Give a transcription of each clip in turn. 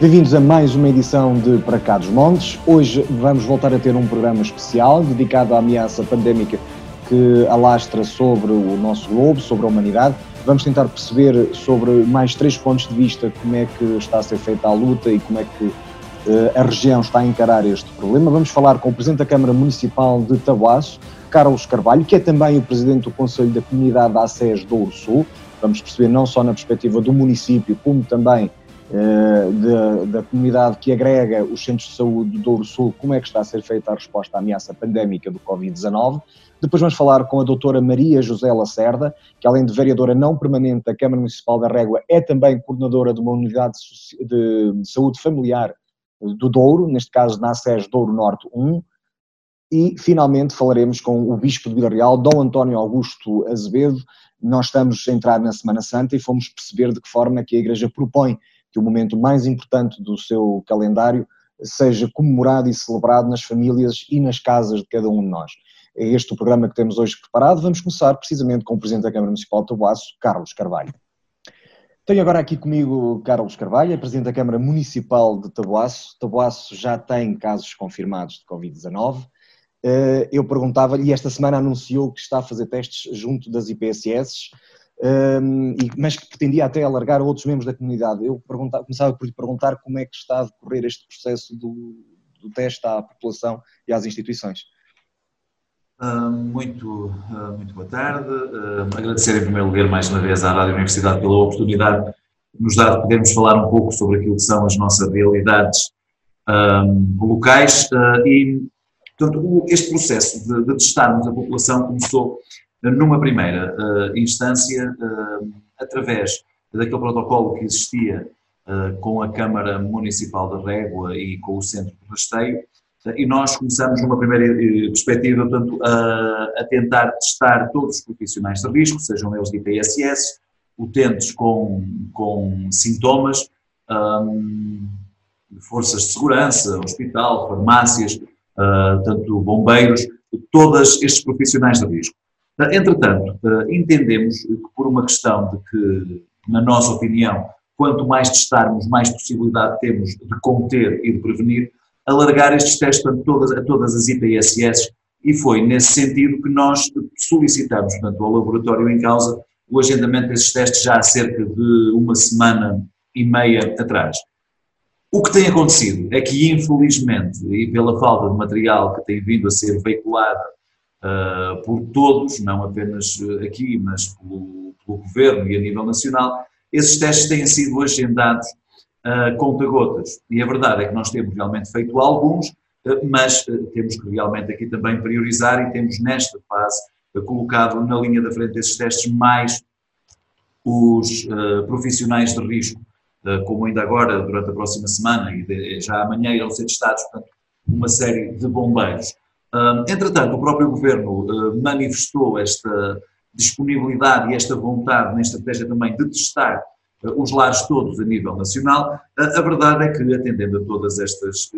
Bem-vindos a mais uma edição de Para Cá dos Montes. Hoje vamos voltar a ter um programa especial dedicado à ameaça pandémica que alastra sobre o nosso globo, sobre a humanidade. Vamos tentar perceber sobre mais três pontos de vista como é que está a ser feita a luta e como é que uh, a região está a encarar este problema. Vamos falar com o Presidente da Câmara Municipal de Tabuaço, Carlos Carvalho, que é também o Presidente do Conselho da Comunidade da ACES do Sul. Vamos perceber não só na perspectiva do município, como também uh, da comunidade que agrega os centros de saúde do Douro Sul, como é que está a ser feita a resposta à ameaça pandémica do Covid-19. Depois vamos falar com a doutora Maria José Lacerda, que além de vereadora não permanente da Câmara Municipal da Régua, é também coordenadora de uma unidade de saúde familiar do Douro, neste caso na SES Douro Norte 1, e finalmente falaremos com o Bispo de Vila Real, Dom António Augusto Azevedo. Nós estamos a entrar na Semana Santa e fomos perceber de que forma que a Igreja propõe que o momento mais importante do seu calendário seja comemorado e celebrado nas famílias e nas casas de cada um de nós. É este o programa que temos hoje preparado. Vamos começar precisamente com o Presidente da Câmara Municipal de Tabuaço, Carlos Carvalho. Tenho agora aqui comigo Carlos Carvalho, é Presidente da Câmara Municipal de Tabuaço. Tabuaço já tem casos confirmados de Covid-19. Eh, eu perguntava-lhe, esta semana anunciou que está a fazer testes junto das IPSS mas que pretendia até alargar a outros membros da comunidade. Eu começava por lhe perguntar como é que está a decorrer este processo do, do teste à população e às instituições. Muito, uh, muito boa tarde. Agradecer em primeiro lugar mais uma vez à Rádio Universidade pela oportunidade que nos dá de podermos falar um pouco sobre aquilo que são as nossas realidades locais e, portanto, este processo de, de testarmos a população começou numa primeira uh, instância, uh, através daquele protocolo que existia uh, com a Câmara Municipal de Régua e com o Centro de Rasteio, e nós começamos numa primeira perspectiva, portanto, a, a, tentar testar todos os profissionais de risco, sejam eles de IPSS, utentes com, com sintomas, um, forças de segurança, hospital, farmácias, tanto bombeiros, todos estes profissionais de risco. Entretanto, eh, entendemos que por uma questão de que, na nossa opinião, quanto mais testarmos, mais possibilidade temos de conter e de prevenir, alargar estes testes a todas, a todas as IPSS e foi nesse sentido que nós solicitamos, portanto, ao laboratório em causa o agendamento desses testes já há cerca de uma semana e meia atrás. O que tem acontecido é que, infelizmente, e pela falta de material que tem vindo a ser veiculado uh, por todos, não apenas aqui, mas pelo, pelo, governo e a nível nacional, esses testes têm sido agendados uh, conta-gotas. E a verdade é que nós temos realmente feito alguns, uh, mas temos que realmente aqui também priorizar e temos nesta fase colocado na linha da frente desses testes mais os profissionais de risco, como ainda agora, durante a próxima semana e de, já amanhã irão ser testados, portanto, uma série de bombeiros entretanto, o próprio Governo ah, manifestou esta disponibilidade e esta vontade na estratégia também de testar ah, os lares todos a nível nacional. A verdade é que, atendendo a, todas estas,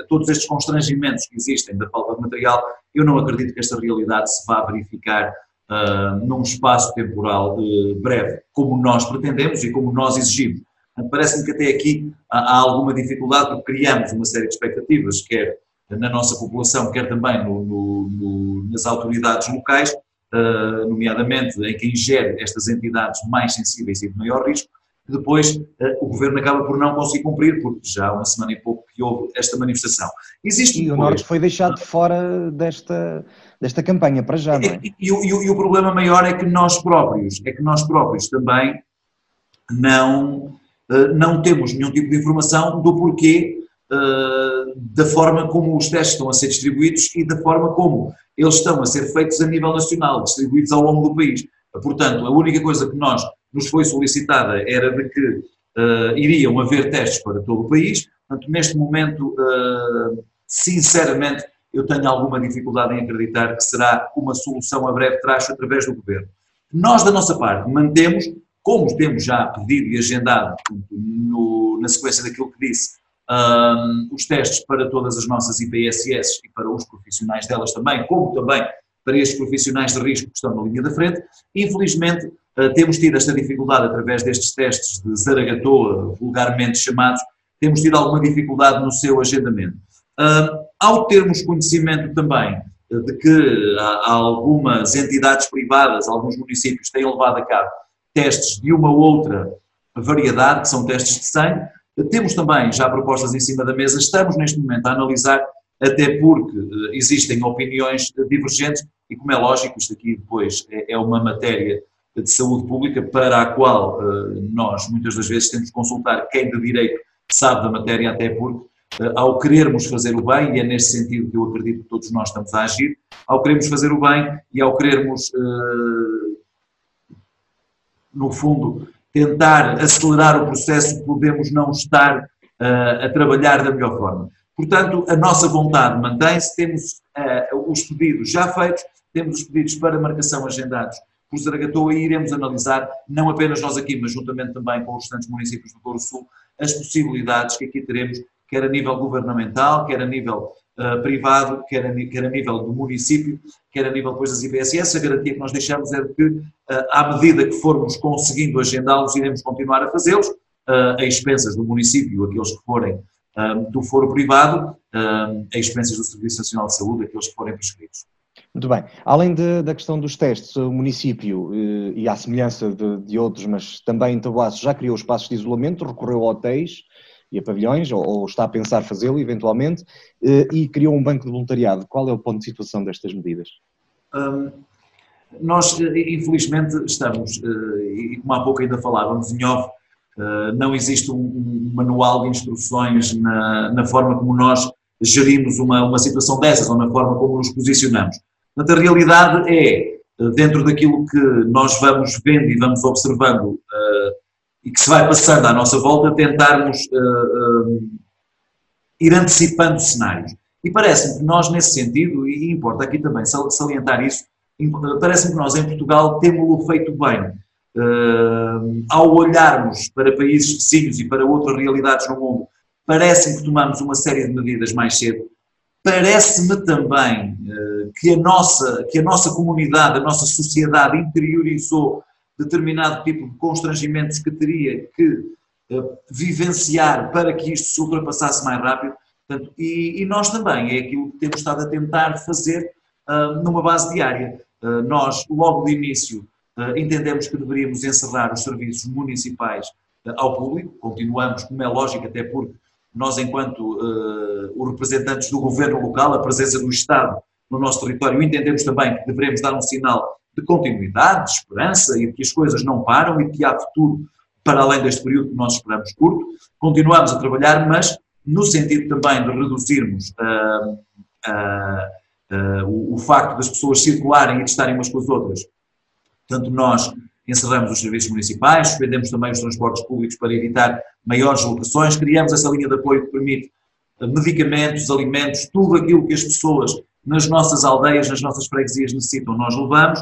a todos estes constrangimentos que existem da falta de material, eu não acredito que esta realidade se vá verificar uh, num espaço temporal uh, breve, como nós pretendemos e como nós exigimos. Parece-me que até aqui há alguma dificuldade, porque criamos uma série de expectativas, quer na nossa população, quer também no, no, no, nas autoridades locais, uh, nomeadamente em quem gere estas entidades mais sensíveis e de maior risco, que depois uh, o Governo acaba por não conseguir cumprir, porque já há uma semana e pouco que houve esta manifestação. Existe e depois, o Norte foi deixado fora desta, desta campanha, para já, não é? E, e, e, e o problema maior é que nós próprios, é que nós próprios também não, uh, não temos nenhum tipo de informação do porquê uh, da forma como os testes estão a ser distribuídos e da forma como eles estão a ser feitos a nível nacional, distribuídos ao longo do país. Portanto, a única coisa que nós nos foi solicitada era de que uh, iriam haver testes para todo o país. Portanto, neste momento, uh, sinceramente, eu tenho alguma dificuldade em acreditar que será uma solução a breve traço através do governo. Nós, da nossa parte, mantemos, como temos já pedido e agendado no, na sequência daquilo que disse, um, os testes para todas as nossas IPSS e para os profissionais delas também, como também para estes profissionais de risco que estão na linha da frente. Infelizmente, uh, temos tido esta dificuldade através destes testes de Zaragatoa, vulgarmente chamados, temos tido alguma dificuldade no seu agendamento. Uh, ao termos conhecimento também de que há algumas entidades privadas, alguns municípios têm levado a cabo testes de uma ou outra variedade, que são testes de sangue, temos também já propostas em cima da mesa, estamos neste momento a analisar, até porque eh, existem opiniões divergentes e, como é lógico, isto aqui depois é, é uma matéria de saúde pública para a qual eh, nós muitas das vezes temos que consultar quem de direito sabe da matéria, até porque eh, ao querermos fazer o bem, e é nesse sentido que eu acredito que todos nós estamos a agir, ao querermos fazer o bem e ao querermos, no fundo, tentar acelerar o processo, podemos não estar uh, a trabalhar da melhor forma. Portanto, a nossa vontade mantém-se, temos uh, os pedidos já feitos, temos os pedidos para marcação agendados por Zaragatoa e iremos analisar, não apenas nós aqui, mas juntamente também com os restantes municípios do Douro Sul, as possibilidades que aqui teremos, quer a nível governamental, quer a nível uh, privado, quer a, quer a nível do município, quer a nível depois das IPSS. A garantia que nós deixamos é de que, à medida que formos conseguindo agendá-los, iremos continuar a fazê-los, a expensas do município, aqueles que forem do foro privado, a expensas do Serviço Nacional de Saúde, aqueles que forem prescritos. Muito bem. Além de, da questão dos testes, o município, e à semelhança de, de outros, mas também em Tabuaço, já criou espaços de isolamento, recorreu a hotéis, e a pavilhões, ou, ou está a pensar fazê-lo eventualmente, eh, e criou um banco de voluntariado. Qual é o ponto de situação destas medidas? Um, nós, eh, infelizmente, estamos, eh, e como há pouco ainda falávamos em off, não existe um, manual de instruções na, na forma como nós gerimos uma, uma situação dessas, ou na forma como nos posicionamos. Portanto, a realidade é, dentro daquilo que nós vamos vendo e vamos observando e que se vai passando à nossa volta, tentarmos ir antecipando cenários. E parece-me que nós, nesse sentido, e importa aqui também salientar isso, parece-me que nós em Portugal temos-lo feito bem. Uh, ao olharmos para países vizinhos e para outras realidades no mundo, parece-me que tomamos uma série de medidas mais cedo. Parece-me também uh, que, a nossa, que a nossa comunidade, a nossa sociedade interiorizou determinado tipo de constrangimentos que teria que uh, vivenciar para que isto se ultrapassasse mais rápido. Portanto, e, e, nós também, é aquilo que temos estado a tentar fazer uh, numa base diária. Uh, nós, logo de início, entendemos que deveríamos encerrar os serviços municipais ao público, continuamos, como é lógico, até porque nós, enquanto os representantes do governo local, a presença do Estado no nosso território, entendemos também que devemos dar um sinal de continuidade, de esperança e de que as coisas não param e que há futuro para além deste período que nós esperamos curto. Continuamos a trabalhar, mas no sentido também de reduzirmos uh, uh, uh, o, o, facto das pessoas circularem e de estarem umas com as outras. Portanto, nós encerramos os serviços municipais, suspendemos também os transportes públicos para evitar maiores locações, criamos essa linha de apoio que permite medicamentos, alimentos, tudo aquilo que as pessoas nas nossas aldeias, nas nossas freguesias necessitam, nós levamos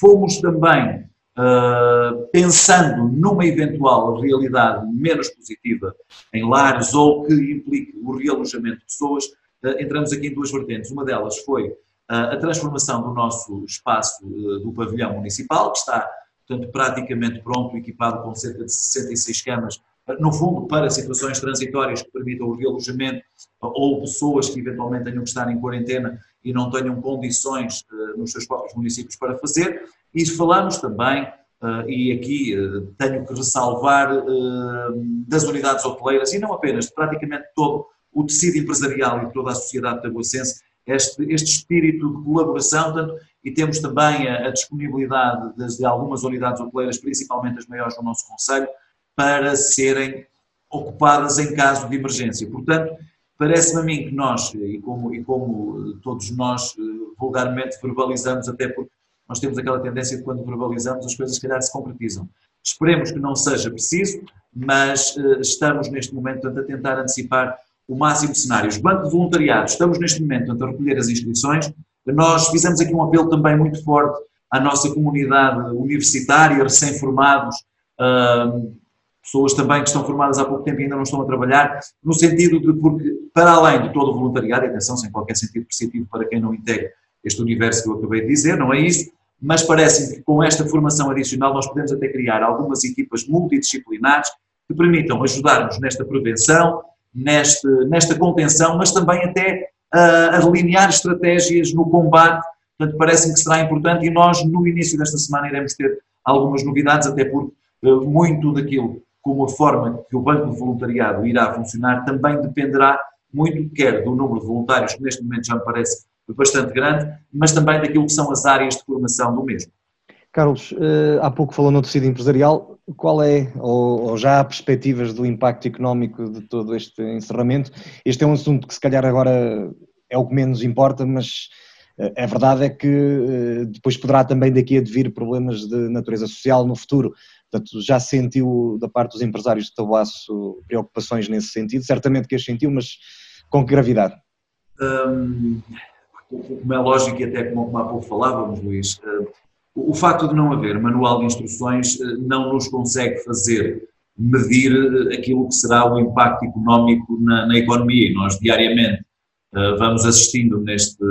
fomos também uh, pensando numa eventual realidade menos positiva em lares ou que implique o realojamento de pessoas, uh, entramos aqui em duas vertentes. Uma delas foi ah, a transformação do nosso espaço do pavilhão municipal, que está, portanto, praticamente pronto, equipado com cerca de 66 camas, no fundo, para situações transitórias que permitam o realojamento ou pessoas que eventualmente tenham que estar em quarentena e não tenham condições nos seus próprios municípios para fazer. E falamos também, e aqui tenho que ressalvar, das unidades hoteleiras, e não apenas, de praticamente todo o tecido empresarial e toda a sociedade tabuacense, este, este espírito de colaboração, e temos também a, a disponibilidade de, de algumas unidades hoteleiras, principalmente as maiores do nosso Conselho, para serem ocupadas em caso de emergência. Portanto, Parece-me a mim que nós, e como, e como todos nós eh, vulgarmente verbalizamos, até porque nós temos aquela tendência de quando verbalizamos as coisas se calhar se concretizam. Esperemos que não seja preciso, mas uh, estamos neste momento portanto, a tentar antecipar o máximo de cenários. Banco de Voluntariado, estamos neste momento a recolher as inscrições. Nós fizemos aqui um apelo também muito forte à nossa comunidade universitária, recém-formados, pessoas também que estão formadas há pouco tempo e ainda não estão a trabalhar, no sentido de, porque, para além de todo o voluntariado, atenção, sem qualquer sentido perceptivo para quem não integra este universo que eu acabei de dizer, não é isso, mas parece-me que com esta formação adicional nós podemos até criar algumas equipas multidisciplinares que permitam ajudar-nos nesta prevenção, neste, nesta contenção, mas também até uh, a delinear estratégias no combate. Portanto, parece-me que será importante e nós, no início desta semana, iremos ter algumas novidades, até porque uh, muito daquilo, como a forma que o Banco de Voluntariado irá funcionar, também dependerá muito, quer do número de voluntários, que neste momento já me parece bastante grande, mas também daquilo que são as áreas de formação do mesmo. Carlos, eh, há pouco falou no tecido empresarial, qual é, ou, já há perspectivas do impacto económico de todo este encerramento? Este é um assunto que se calhar agora é o que menos importa, mas eh, a verdade é que eh, depois poderá também daqui a vir problemas de natureza social no futuro. Portanto, já sentiu da parte dos empresários de Tabuaço preocupações nesse sentido? Certamente que as sentiu, mas com que gravidade? Hum, como é lógico e até como há pouco falávamos, Luís, o facto de não haver manual de instruções eh, não nos consegue fazer medir eh, aquilo que será o impacto económico na, na economia. E nós diariamente uh, vamos assistindo neste,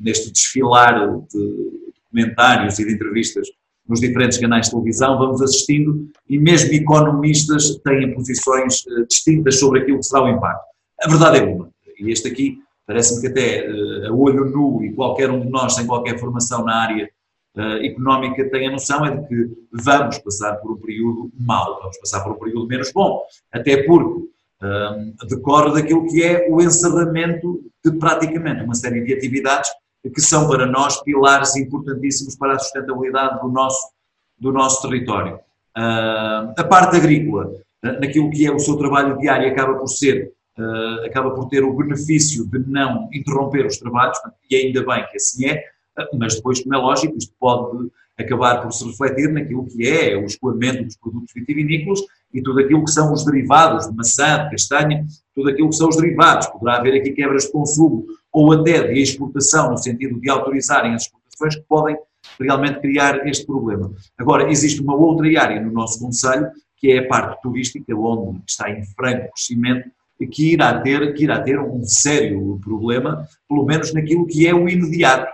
neste desfilar de documentários e de entrevistas nos diferentes canais de televisão, vamos assistindo e mesmo economistas têm posições distintas sobre aquilo que será o impacto. A verdade é uma, e este aqui parece-me que até a olho nu e qualquer um de nós sem qualquer formação na área uh, económica tem a noção é de que vamos passar por um período mau, vamos passar por um período menos bom, até porque uh, decorre daquilo que é o encerramento de praticamente uma série de atividades que são para nós pilares importantíssimos para a sustentabilidade do nosso, do nosso território. Uh, a parte agrícola, naquilo que é o seu trabalho diário, acaba por ser, uh, acaba por ter o benefício de não interromper os trabalhos, e ainda bem que assim é, mas depois, como é lógico, isto pode acabar por se refletir naquilo que é o escoamento dos produtos vitivinícolas e tudo aquilo que são os derivados de maçã, de castanha, tudo aquilo que são os derivados. Poderá haver aqui quebras de consumo ou até de exportação, no sentido de autorizarem as exportações que podem realmente criar este problema. Agora, existe uma outra área no nosso Conselho, que é a parte turística, onde está em franco crescimento, que irá ter, que irá ter um sério problema, pelo menos naquilo que é o imediato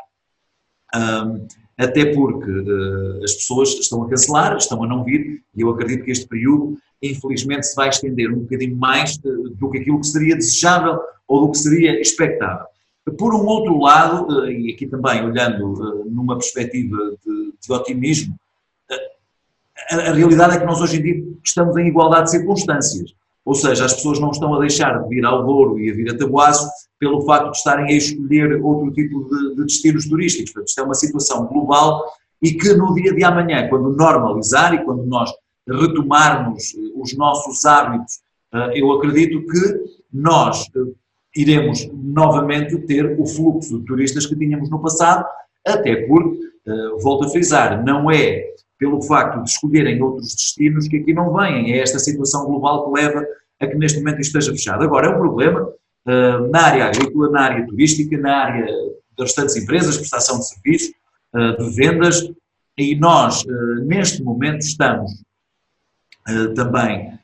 um, até porque uh, as pessoas estão a cancelar, estão a não vir, e eu acredito que este período, infelizmente, se vai estender um bocadinho mais uh, do que aquilo que seria desejável ou do que seria expectável. Por um outro lado, uh, e aqui também olhando numa perspectiva de, de otimismo, a, a realidade é que nós hoje em dia estamos em igualdade de circunstâncias. Ou seja, as pessoas não estão a deixar de vir ao Douro e a vir a Tabuaço pelo facto de estarem a escolher outro tipo de, de destinos turísticos. Portanto, isto é uma situação global e que no dia de amanhã, quando normalizar e quando nós retomarmos eh, os nossos hábitos, eh, eu acredito que nós eh, iremos novamente ter o fluxo de turistas que tínhamos no passado, até porque, volto a frisar, não é pelo facto de escolherem outros destinos que aqui não vêm. É esta situação global que leva a que neste momento isto esteja fechado. Agora, é um problema uh, na área agrícola, na área turística, na área das restantes empresas, prestação de serviços, uh, de vendas, e nós, uh, neste momento, estamos também,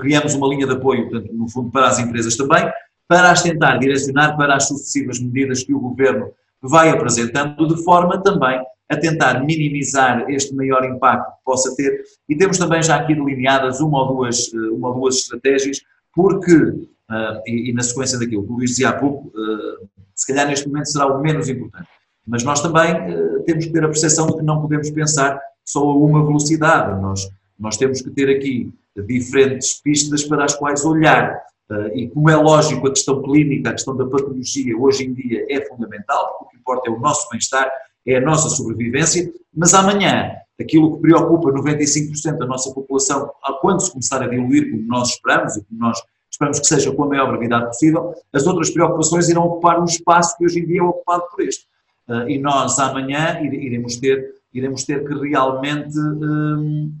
criamos uma linha de apoio, portanto, no fundo, para as empresas também, para as tentar direcionar para as sucessivas medidas que o Governo vai apresentando, de forma também a tentar minimizar este maior impacto que possa ter e temos também já aqui delineadas uma ou duas, eh, uma ou duas estratégias, porque, uh, e, na sequência daquilo que o Luís dizia há pouco, uh, se calhar neste momento será o menos importante, mas nós também temos que ter a percepção de que não podemos pensar só a uma velocidade, nós, nós temos que ter aqui diferentes pistas para as quais olhar. e como é lógico, a questão clínica, a questão da patologia hoje em dia é fundamental, porque o que importa é o nosso bem-estar é a nossa sobrevivência, mas amanhã, aquilo que preocupa 95% da nossa população, quando se começar a diluir, como nós esperamos, e como nós esperamos que seja com a maior brevidade possível, as outras preocupações irão ocupar um espaço que hoje em dia é ocupado por este. Uh, e nós amanhã iremos ter, iremos ter que realmente um,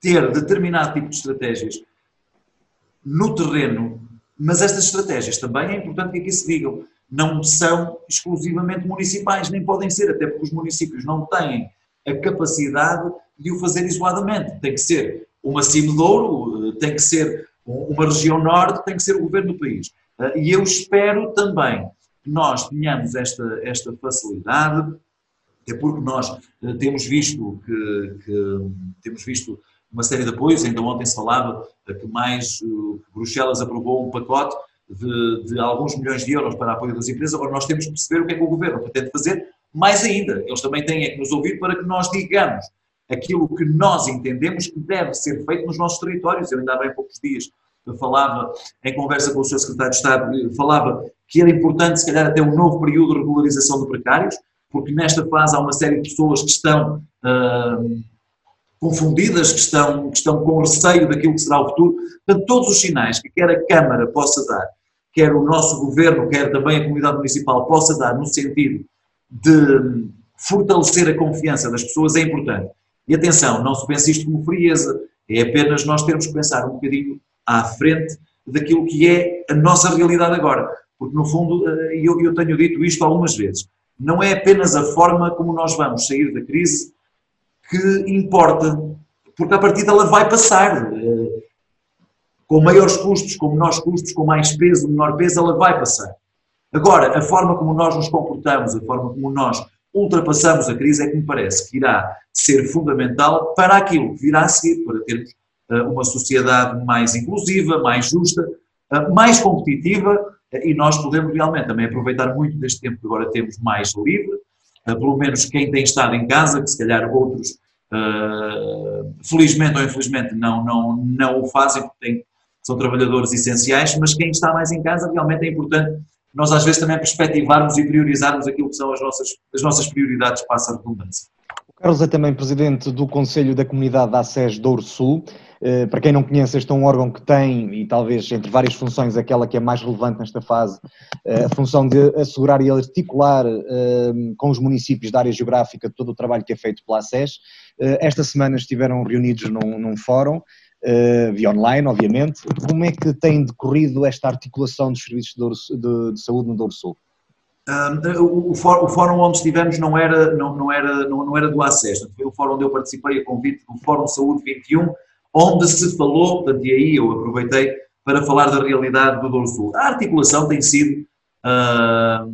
ter determinado tipo de estratégias no terreno, mas estas estratégias também é importante que aqui se digam não são exclusivamente municipais, nem podem ser, até porque os municípios não têm a capacidade de o fazer isoladamente. Tem que ser uma Cimedouro, eh, tem que ser uma região norte, tem que ser o governo do país. Eh, e eu espero também que nós tenhamos esta, esta facilidade, até porque nós eh, temos visto que, que temos visto uma série de apoios. Ainda ontem se falava que mais Bruxelas aprovou um pacote de, de, alguns milhões de euros para apoio das empresas. Agora nós temos que perceber o que é que o governo pretende fazer. Mais ainda, eles também têm é que nos ouvir para que nós digamos aquilo que nós entendemos que deve ser feito nos nossos territórios. Eu ainda há bem poucos dias falava, em conversa com o Sr. Secretário de Estado, falava que era importante, se calhar, até um novo período de regularização de precários, porque nesta fase há uma série de pessoas que estão uh, confundidas, que estão, que estão com receio daquilo que será o futuro. Portanto, todos os sinais que quer a Câmara possa dar, quer o nosso Governo, quer também a Comunidade Municipal possa dar no sentido de fortalecer a confiança das pessoas é importante. E atenção, não se pense isto como frieza, é apenas nós termos que pensar um bocadinho à frente daquilo que é a nossa realidade agora. Porque, no fundo, eh, eu, eu tenho dito isto algumas vezes, não é apenas a forma como nós vamos sair da crise que importa, porque a partir dela vai passar. Eh, com maiores custos, com menores custos, com mais peso, menor peso, ela vai passar. Agora, a forma como nós nos comportamos, a forma como nós ultrapassamos a crise é que me parece que irá ser fundamental para aquilo que virá a seguir, para termos uh, uma sociedade mais inclusiva, mais justa, uh, mais competitiva uh, e nós podemos realmente também aproveitar muito deste tempo que agora temos mais livre, pelo menos quem tem estado em casa, que se calhar outros felizmente ou infelizmente não, não, não o fazem porque têm, são trabalhadores essenciais, mas quem está mais em casa realmente é importante nós às vezes também perspectivarmos e priorizarmos aquilo que são as nossas, as nossas prioridades, passa a redundância. O Carlos é também presidente do Conselho da Comunidade da ACES Douro Sul. Eh, para quem não conhece, este é um órgão que tem, e talvez entre várias funções, aquela que é mais relevante nesta fase, eh, a função de assegurar e articular eh, com os municípios da área geográfica todo o trabalho que é feito pela ACES. Esta semana estiveram reunidos num, num fórum via online, obviamente. Como é que tem decorrido esta articulação dos serviços de, de, de saúde no Douro Sul? Uh, o, o, fórum onde estivemos não era, não, não era, não, não era do ACES, foi o fórum onde eu participei a convite do Fórum Saúde 21, onde se falou, portanto, e aí eu aproveitei para falar da realidade do Douro Sul. A articulação tem sido uh,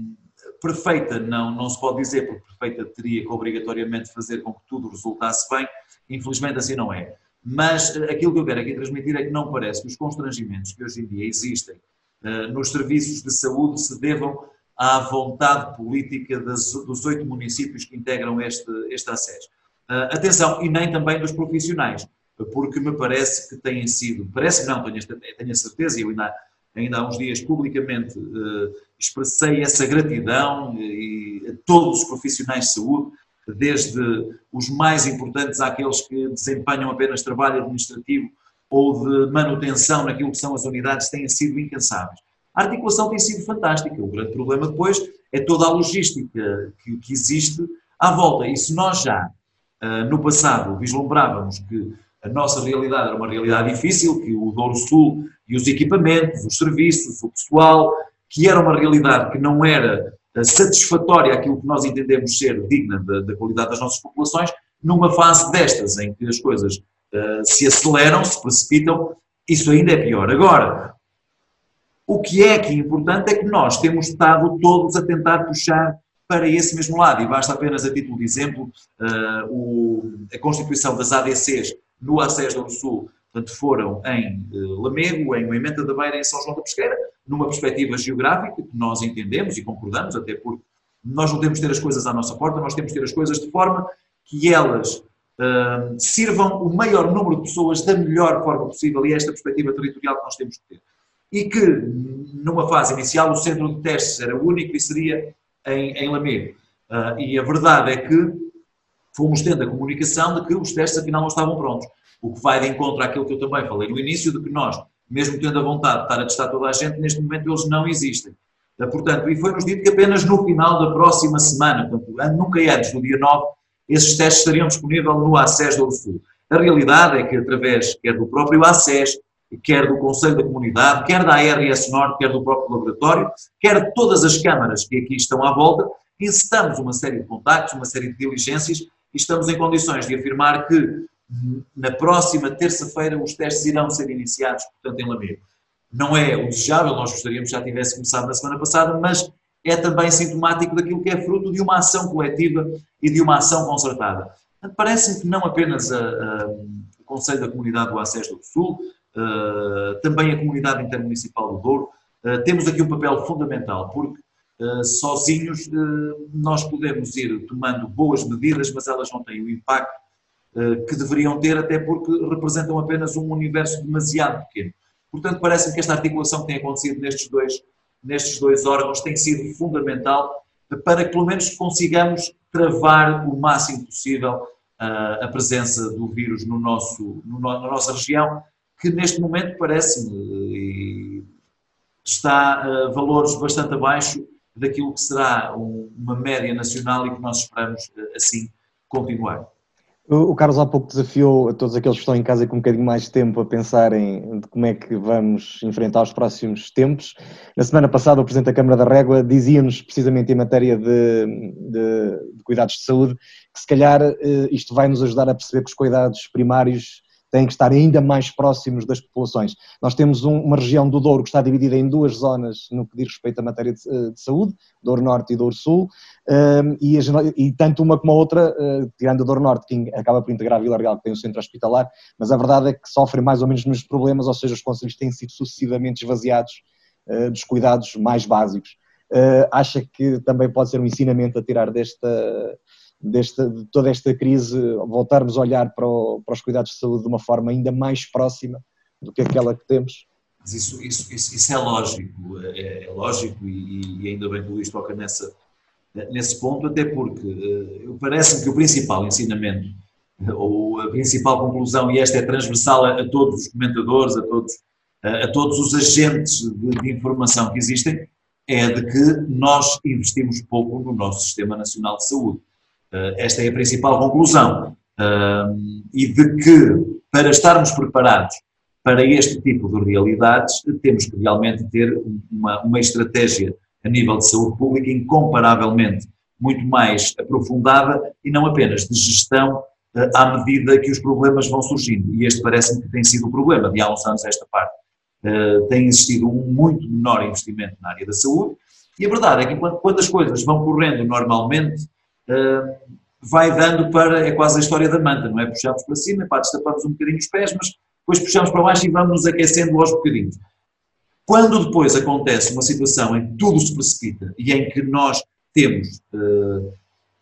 perfeita, não, não se pode dizer, porque perfeita teria que obrigatoriamente fazer com que tudo resultasse bem, infelizmente assim não é. Mas eh, aquilo que eu quero aqui transmitir é que não parece que os constrangimentos que hoje em dia existem uh, nos serviços de saúde se devam à vontade política dos oito municípios que integram este, este acesso. Uh, atenção, e nem também dos profissionais, porque me parece que têm sido, parece não, tenho, tenho a certeza, eu ainda, ainda há uns dias publicamente expressei essa gratidão e, a todos os profissionais de saúde desde os mais importantes àqueles que desempenham apenas trabalho administrativo ou de manutenção naquilo que são as unidades, têm sido incansáveis. A articulação tem sido fantástica. O grande problema depois é toda a logística que, que existe à volta. E se nós já, uh, no passado, vislumbrávamos que a nossa realidade era uma realidade difícil, que o Douro Sul e os equipamentos, os serviços, o pessoal, que era uma realidade que não era satisfatória aquilo que nós entendemos ser digna da, da, qualidade das nossas populações, numa fase destas, em que as coisas uh, se aceleram, se precipitam, isso ainda é pior. Agora, o que é que é importante é que nós temos estado todos a tentar puxar para esse mesmo lado, e basta apenas a título de exemplo uh, o, a constituição das ADCs no acesso do Sul, portanto foram em uh, Lamego, em Moimenta da Beira, em São João da Pesqueira, numa perspectiva geográfica que nós entendemos e concordamos, até porque nós não temos de ter as coisas à nossa porta, nós temos de ter as coisas de forma que elas uh, sirvam o maior número de pessoas da melhor forma possível e é esta perspectiva territorial que nós temos de ter. E que, numa fase inicial, o centro de testes era único e seria em, em Lamego. Uh, e a verdade é que fomos tendo a comunicação de que os testes afinal não estavam prontos. O que vai de encontro àquilo que eu também falei no início, de que nós mesmo tendo a vontade de estar a testar toda a gente, neste momento eles não existem. Eh, portanto, e foi-nos dito que apenas no final da próxima semana, portanto, nunca antes do dia 9, esses testes estariam disponíveis no ACES do Sul. A realidade é que através quer do próprio ACES, quer do Conselho da Comunidade, quer da ARS Norte, quer do próprio laboratório, quer de todas as câmaras que aqui estão à volta, incitamos uma série de contactos, uma série de diligências e estamos em condições de afirmar que na próxima terça-feira os testes irão ser iniciados, portanto, em Lamego. Não é o desejável, nós gostaríamos que já tivesse começado na semana passada, mas é também sintomático daquilo que é fruto de uma ação coletiva e de uma ação concertada. Parece-me que não apenas a, a, o Conselho da Comunidade do Acesso do Sul, também a Comunidade Intermunicipal do Douro. Temos aqui um papel fundamental, porque sozinhos nós podemos ir tomando boas medidas, mas elas não têm o impacto que deveriam ter, até porque representam apenas um universo demasiado pequeno. Portanto, parece-me que esta articulação que tem acontecido nestes dois, nestes dois órgãos tem sido fundamental para que pelo menos consigamos travar o máximo possível uh, a presença do vírus no nosso, no, na nossa região, que neste momento parece-me está a valores bastante abaixo daquilo que será um, uma média nacional e que nós esperamos assim continuar. O Carlos há pouco desafiou a todos aqueles que estão em casa com um bocadinho mais de tempo a pensarem de como é que vamos enfrentar os próximos tempos. Na semana passada, o Presidente da Câmara da Régua dizia-nos, precisamente em matéria de, de, de, cuidados de saúde, que se calhar eh, isto vai nos ajudar a perceber que os cuidados primários têm que estar ainda mais próximos das populações. Nós temos um, uma região do Douro que está dividida em duas zonas no que diz respeito à matéria de, eh, de saúde, Douro Norte e Douro Sul, um, ehm, e, a, e, tanto uma como a outra, uh, tirando a Douro Norte, que acaba por integrar a Vila Real, que tem o um centro hospitalar, mas a verdade é que sofrem mais ou menos os mesmos problemas, ou seja, os conselhos têm sido sucessivamente esvaziados uh, dos cuidados mais básicos. Uh, acha que também pode ser um ensinamento a tirar desta desta, de toda esta crise, voltarmos a olhar para, o, para, os cuidados de saúde de uma forma ainda mais próxima do que aquela que temos? Mas isso, isso, isso, isso é lógico, é, é lógico e, e, ainda bem que o Luís toca nessa, nesse ponto, até porque uh, parece-me que o principal ensinamento ou a principal conclusão, e esta é transversal a, a todos os comentadores, a todos, a, a todos os agentes de, de, informação que existem, é de que nós investimos pouco no nosso Sistema Nacional de Saúde. Eh, esta é a principal conclusão. E de que, para estarmos preparados para este tipo de realidades, temos que realmente ter uma, uma estratégia a nível de saúde pública incomparavelmente muito mais aprofundada e não apenas de gestão eh, à medida que os problemas vão surgindo. E este parece-me que tem sido o problema de há uns anos esta parte. Tem existido um muito menor investimento na área da saúde e a verdade é que quando as coisas vão correndo normalmente, vai dando para, é quase a história da manta, não é? Puxamos para cima, pá, destapamos um bocadinho os pés, mas depois puxamos para baixo e vamos aquecendo aos bocadinhos. Quando depois acontece uma situação em que tudo se precipita e em que nós temos uh,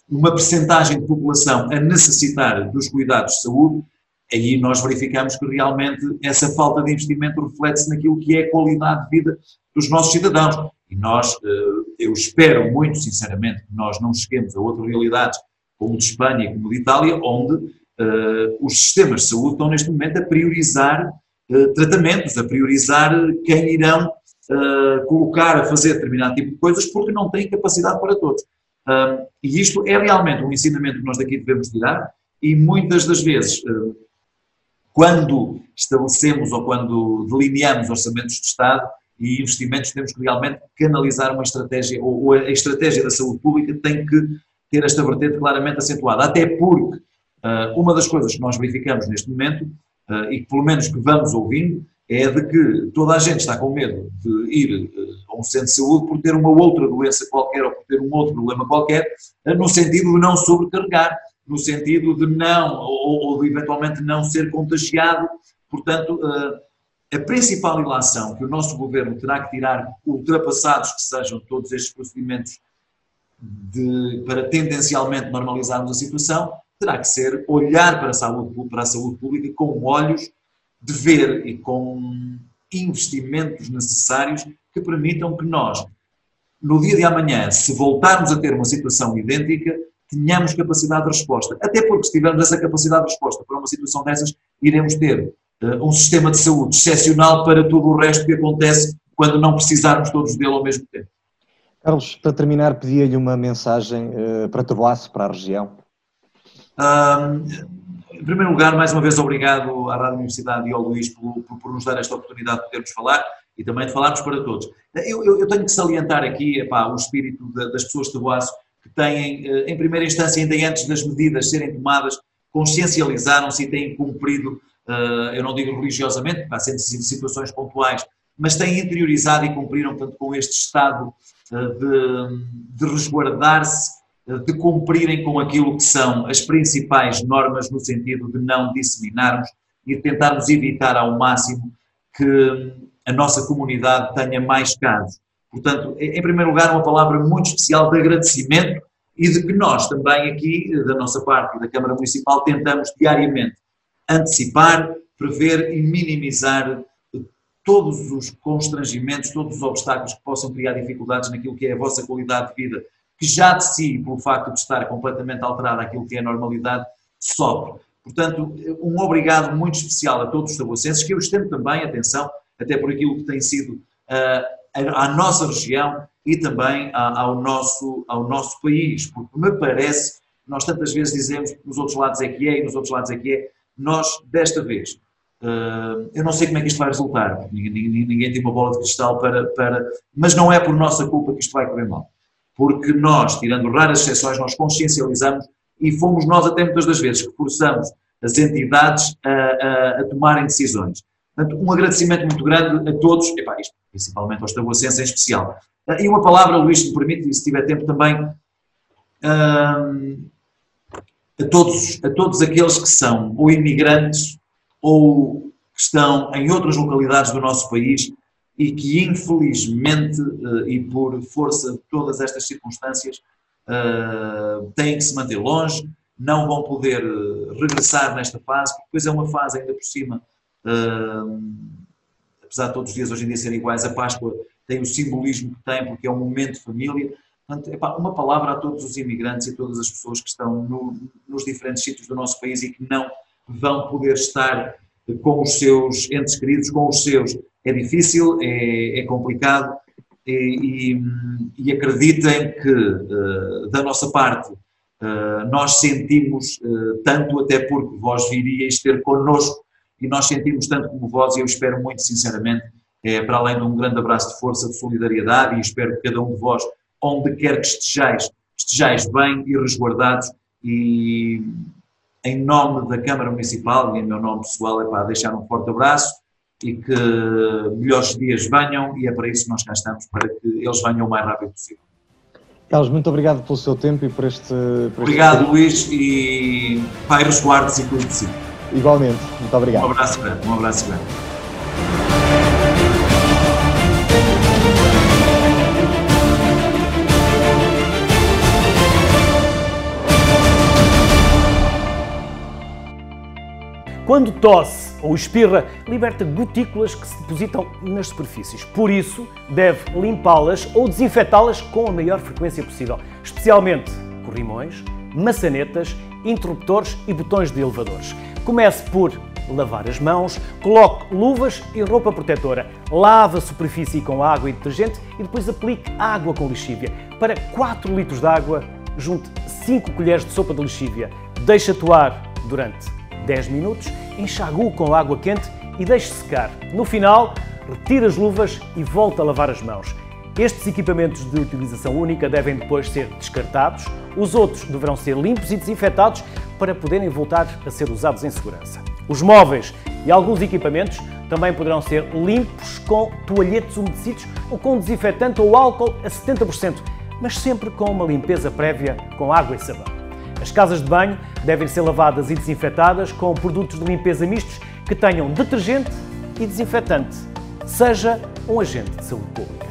uma percentagem de população a necessitar dos cuidados de saúde, aí nós verificamos que realmente essa falta de investimento reflete-se naquilo que é a qualidade de vida dos nossos cidadãos. E nós, uh, eu espero muito sinceramente que nós não cheguemos a outras realidades como de Espanha e como de Itália, onde uh, os sistemas de saúde estão neste momento a priorizar uh, tratamentos, a priorizar quem irão uh, colocar a fazer determinado tipo de coisas porque não têm capacidade para todos. e isto é realmente um ensinamento que nós daqui devemos tirar e muitas das vezes, quando estabelecemos ou quando delineamos orçamentos de Estado, e investimentos, temos que realmente canalizar uma estratégia, ou a estratégia da saúde pública tem que ter esta vertente claramente acentuada. Até porque uh, uma das coisas que nós verificamos neste momento, uh, e que pelo menos que vamos ouvindo, é de que toda a gente está com medo de ir uh, a um centro de saúde por ter uma outra doença qualquer ou por ter um outro problema qualquer, no sentido de não sobrecarregar, no sentido de não, ou, ou de eventualmente não ser contagiado. Portanto, a principal ilação que o nosso governo terá que tirar, ultrapassados que sejam todos estes procedimentos de, para tendencialmente normalizarmos a situação, terá que ser olhar para a, saúde, para a saúde pública com olhos de ver e com investimentos necessários que permitam que nós, no dia de amanhã, se voltarmos a ter uma situação idêntica, tenhamos capacidade de resposta. Até porque, se tivermos essa capacidade de resposta para uma situação dessas, iremos ter um sistema de saúde excepcional para todo o resto que acontece quando não precisarmos todos dele ao mesmo tempo. Carlos, para terminar, pedia-lhe uma mensagem uh, para Taboaço, para a região. Um, em primeiro lugar, mais uma vez, obrigado à Rádio Universidade e ao Luís por, por, por, nos dar esta oportunidade de podermos falar e também de falarmos para todos. Eu, eu, eu tenho que salientar aqui epá, o espírito de, das pessoas de Taboaço que têm, eh, em primeira instância, ainda antes das medidas serem tomadas, consciencializaram-se e têm cumprido, eu não digo religiosamente, há sempre situações pontuais, mas têm interiorizado e cumpriram, portanto, com este estado eh, de, de resguardar-se, eh, de cumprirem com aquilo que são as principais normas no sentido de não disseminarmos e tentarmos evitar ao máximo que a nossa comunidade tenha mais casos. Portanto, em primeiro lugar, uma palavra muito especial de agradecimento e de que nós também aqui, da nossa parte, da Câmara Municipal, tentamos diariamente antecipar, prever e minimizar todos os constrangimentos, todos os obstáculos que possam criar dificuldades naquilo que é a vossa qualidade de vida, que já de si, pelo facto de estar completamente alterada aquilo que é a normalidade, sofre. Portanto, um obrigado muito especial a todos os tabuacenses, que eu estendo também, atenção, até por aquilo que tem sido uh, à nossa região e também ao nosso, ao nosse país, porque me parece, nós tantas vezes dizemos que nos outros lados é que é e nos outros lados é que é, nós, desta vez, Uh, eu não sei como é que isto vai resultar, ninguém, ninguém, tem uma bola de cristal para, para. Mas não é por nossa culpa que isto vai correr mal. Porque nós, tirando raras exceções, nós consciencializamos e fomos nós, até muitas das vezes, que forçamos as entidades a, a, a tomarem decisões. Portanto, um agradecimento muito grande a todos, epá, isto, principalmente aos tabuacenses em especial. Uh, e uma palavra, Luís, se me permite, e se tiver tempo também, uh, a, todos, a todos aqueles que são ou imigrantes ou que estão em outras localidades do nosso país e que infelizmente uh, e por força de todas estas circunstâncias têm que se manter longe, não vão poder regressar nesta fase, porque depois é uma fase ainda por cima apesar de todos os dias hoje em dia serem iguais, a Páscoa tem o simbolismo que tem, porque é um momento de família. Portanto, epá, uma palavra a todos os imigrantes e todas as pessoas que estão no, nos diferentes sítios do nosso país e que não vão poder estar com os seus entes queridos, com os seus. É difícil, é, é complicado e, e, e, acreditem que, uh, da nossa parte, uh, nós sentimos uh, tanto, até porque vós viríeis ter connosco e nós sentimos tanto como vós, e eu espero muito sinceramente, é, para além de um grande abraço de força, de solidariedade, e espero que cada um de vós, onde quer que estejais, estejais bem e resguardados, e em nome da Câmara Municipal e em meu nome pessoal, é para deixar um forte abraço e que melhores dias venham, e é para isso que nós cá estamos, para que eles venham o mais rápido possível. Carlos, muito obrigado pelo seu tempo e por este. Por obrigado, este... Luís, e Pai resguarde-se e cuide de si. Igualmente, muito obrigado. Um abraço grande, um abraço grande. Quando tosse ou espirra, liberta gotículas que se depositam nas superfícies. Por isso, deve limpá-las ou desinfetá-las com a maior frequência possível, especialmente corrimões, maçanetas, interruptores e botões de elevadores. Comece por lavar as mãos, coloque luvas e roupa protetora, lave a superfície com água e detergente e depois aplique água com lixívia. Para 4 litros de água, junte 5 colheres de sopa de lixívia. Deixe atuar durante 10 minutos, enxague com água quente e deixe secar. No final, retire as luvas e volte a lavar as mãos. Estes equipamentos de utilização única devem depois ser descartados, os outros deverão ser limpos e desinfetados para poderem voltar a ser usados em segurança. Os móveis e alguns equipamentos também poderão ser limpos com toalhetes umedecidos ou com desinfetante ou álcool a 70%, mas sempre com uma limpeza prévia com água e sabão. As casas de banho devem ser lavadas e desinfetadas com produtos de limpeza mistos que tenham detergente e desinfetante. Seja um agente de saúde pública.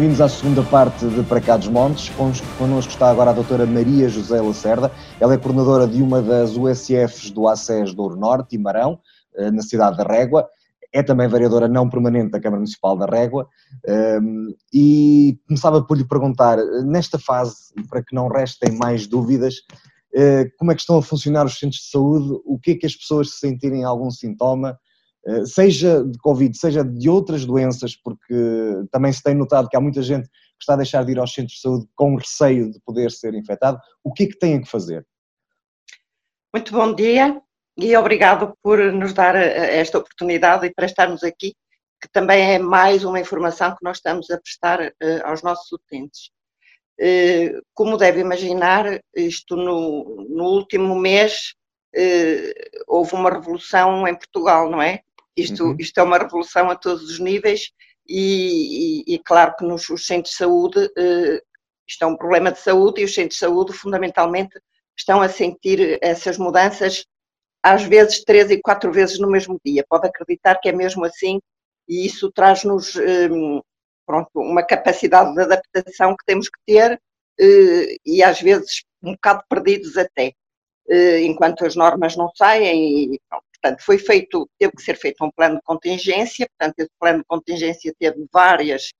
Bem-vindos à segunda parte de Para Cá dos Montes. Connosco está agora a doutora Maria José Lacerda. Ela é coordenadora de uma das USFs do ACES do Norte, Marão, eh, na cidade da Régua. É também vereadora não permanente da Câmara Municipal da Régua. Ehm, e começava por lhe perguntar, nesta fase, para que não restem mais dúvidas, eh, como é que estão a funcionar os centros de saúde? O que é que as pessoas se sentirem algum sintoma? Eh, seja de Covid, seja de outras doenças, porque também se tem notado que há muita gente que está a deixar de ir aos centros de saúde com receio de poder ser infectado, o que é que têm que fazer? Muito bom dia e obrigado por nos dar eh, esta oportunidade e para estarmos aqui, que também é mais uma informação que nós estamos a prestar uh, aos nossos utentes. Como deve imaginar, isto no, no último mês houve uma revolução em Portugal, não é? Isto, uhum. isto é uma revolução a todos os níveis e, e, e claro que nos centros de saúde isto é um problema de saúde e os centros de saúde fundamentalmente estão a sentir essas mudanças às vezes três e quatro vezes no mesmo dia. Pode acreditar que é mesmo assim e isso traz-nos um, uma capacidade de adaptação que temos que ter uh, e às vezes um bocado perdidos até, enquanto as normas não saem. E, portanto, foi feito, teve que ser feito um plano de contingência, portanto, esse plano de contingência teve várias,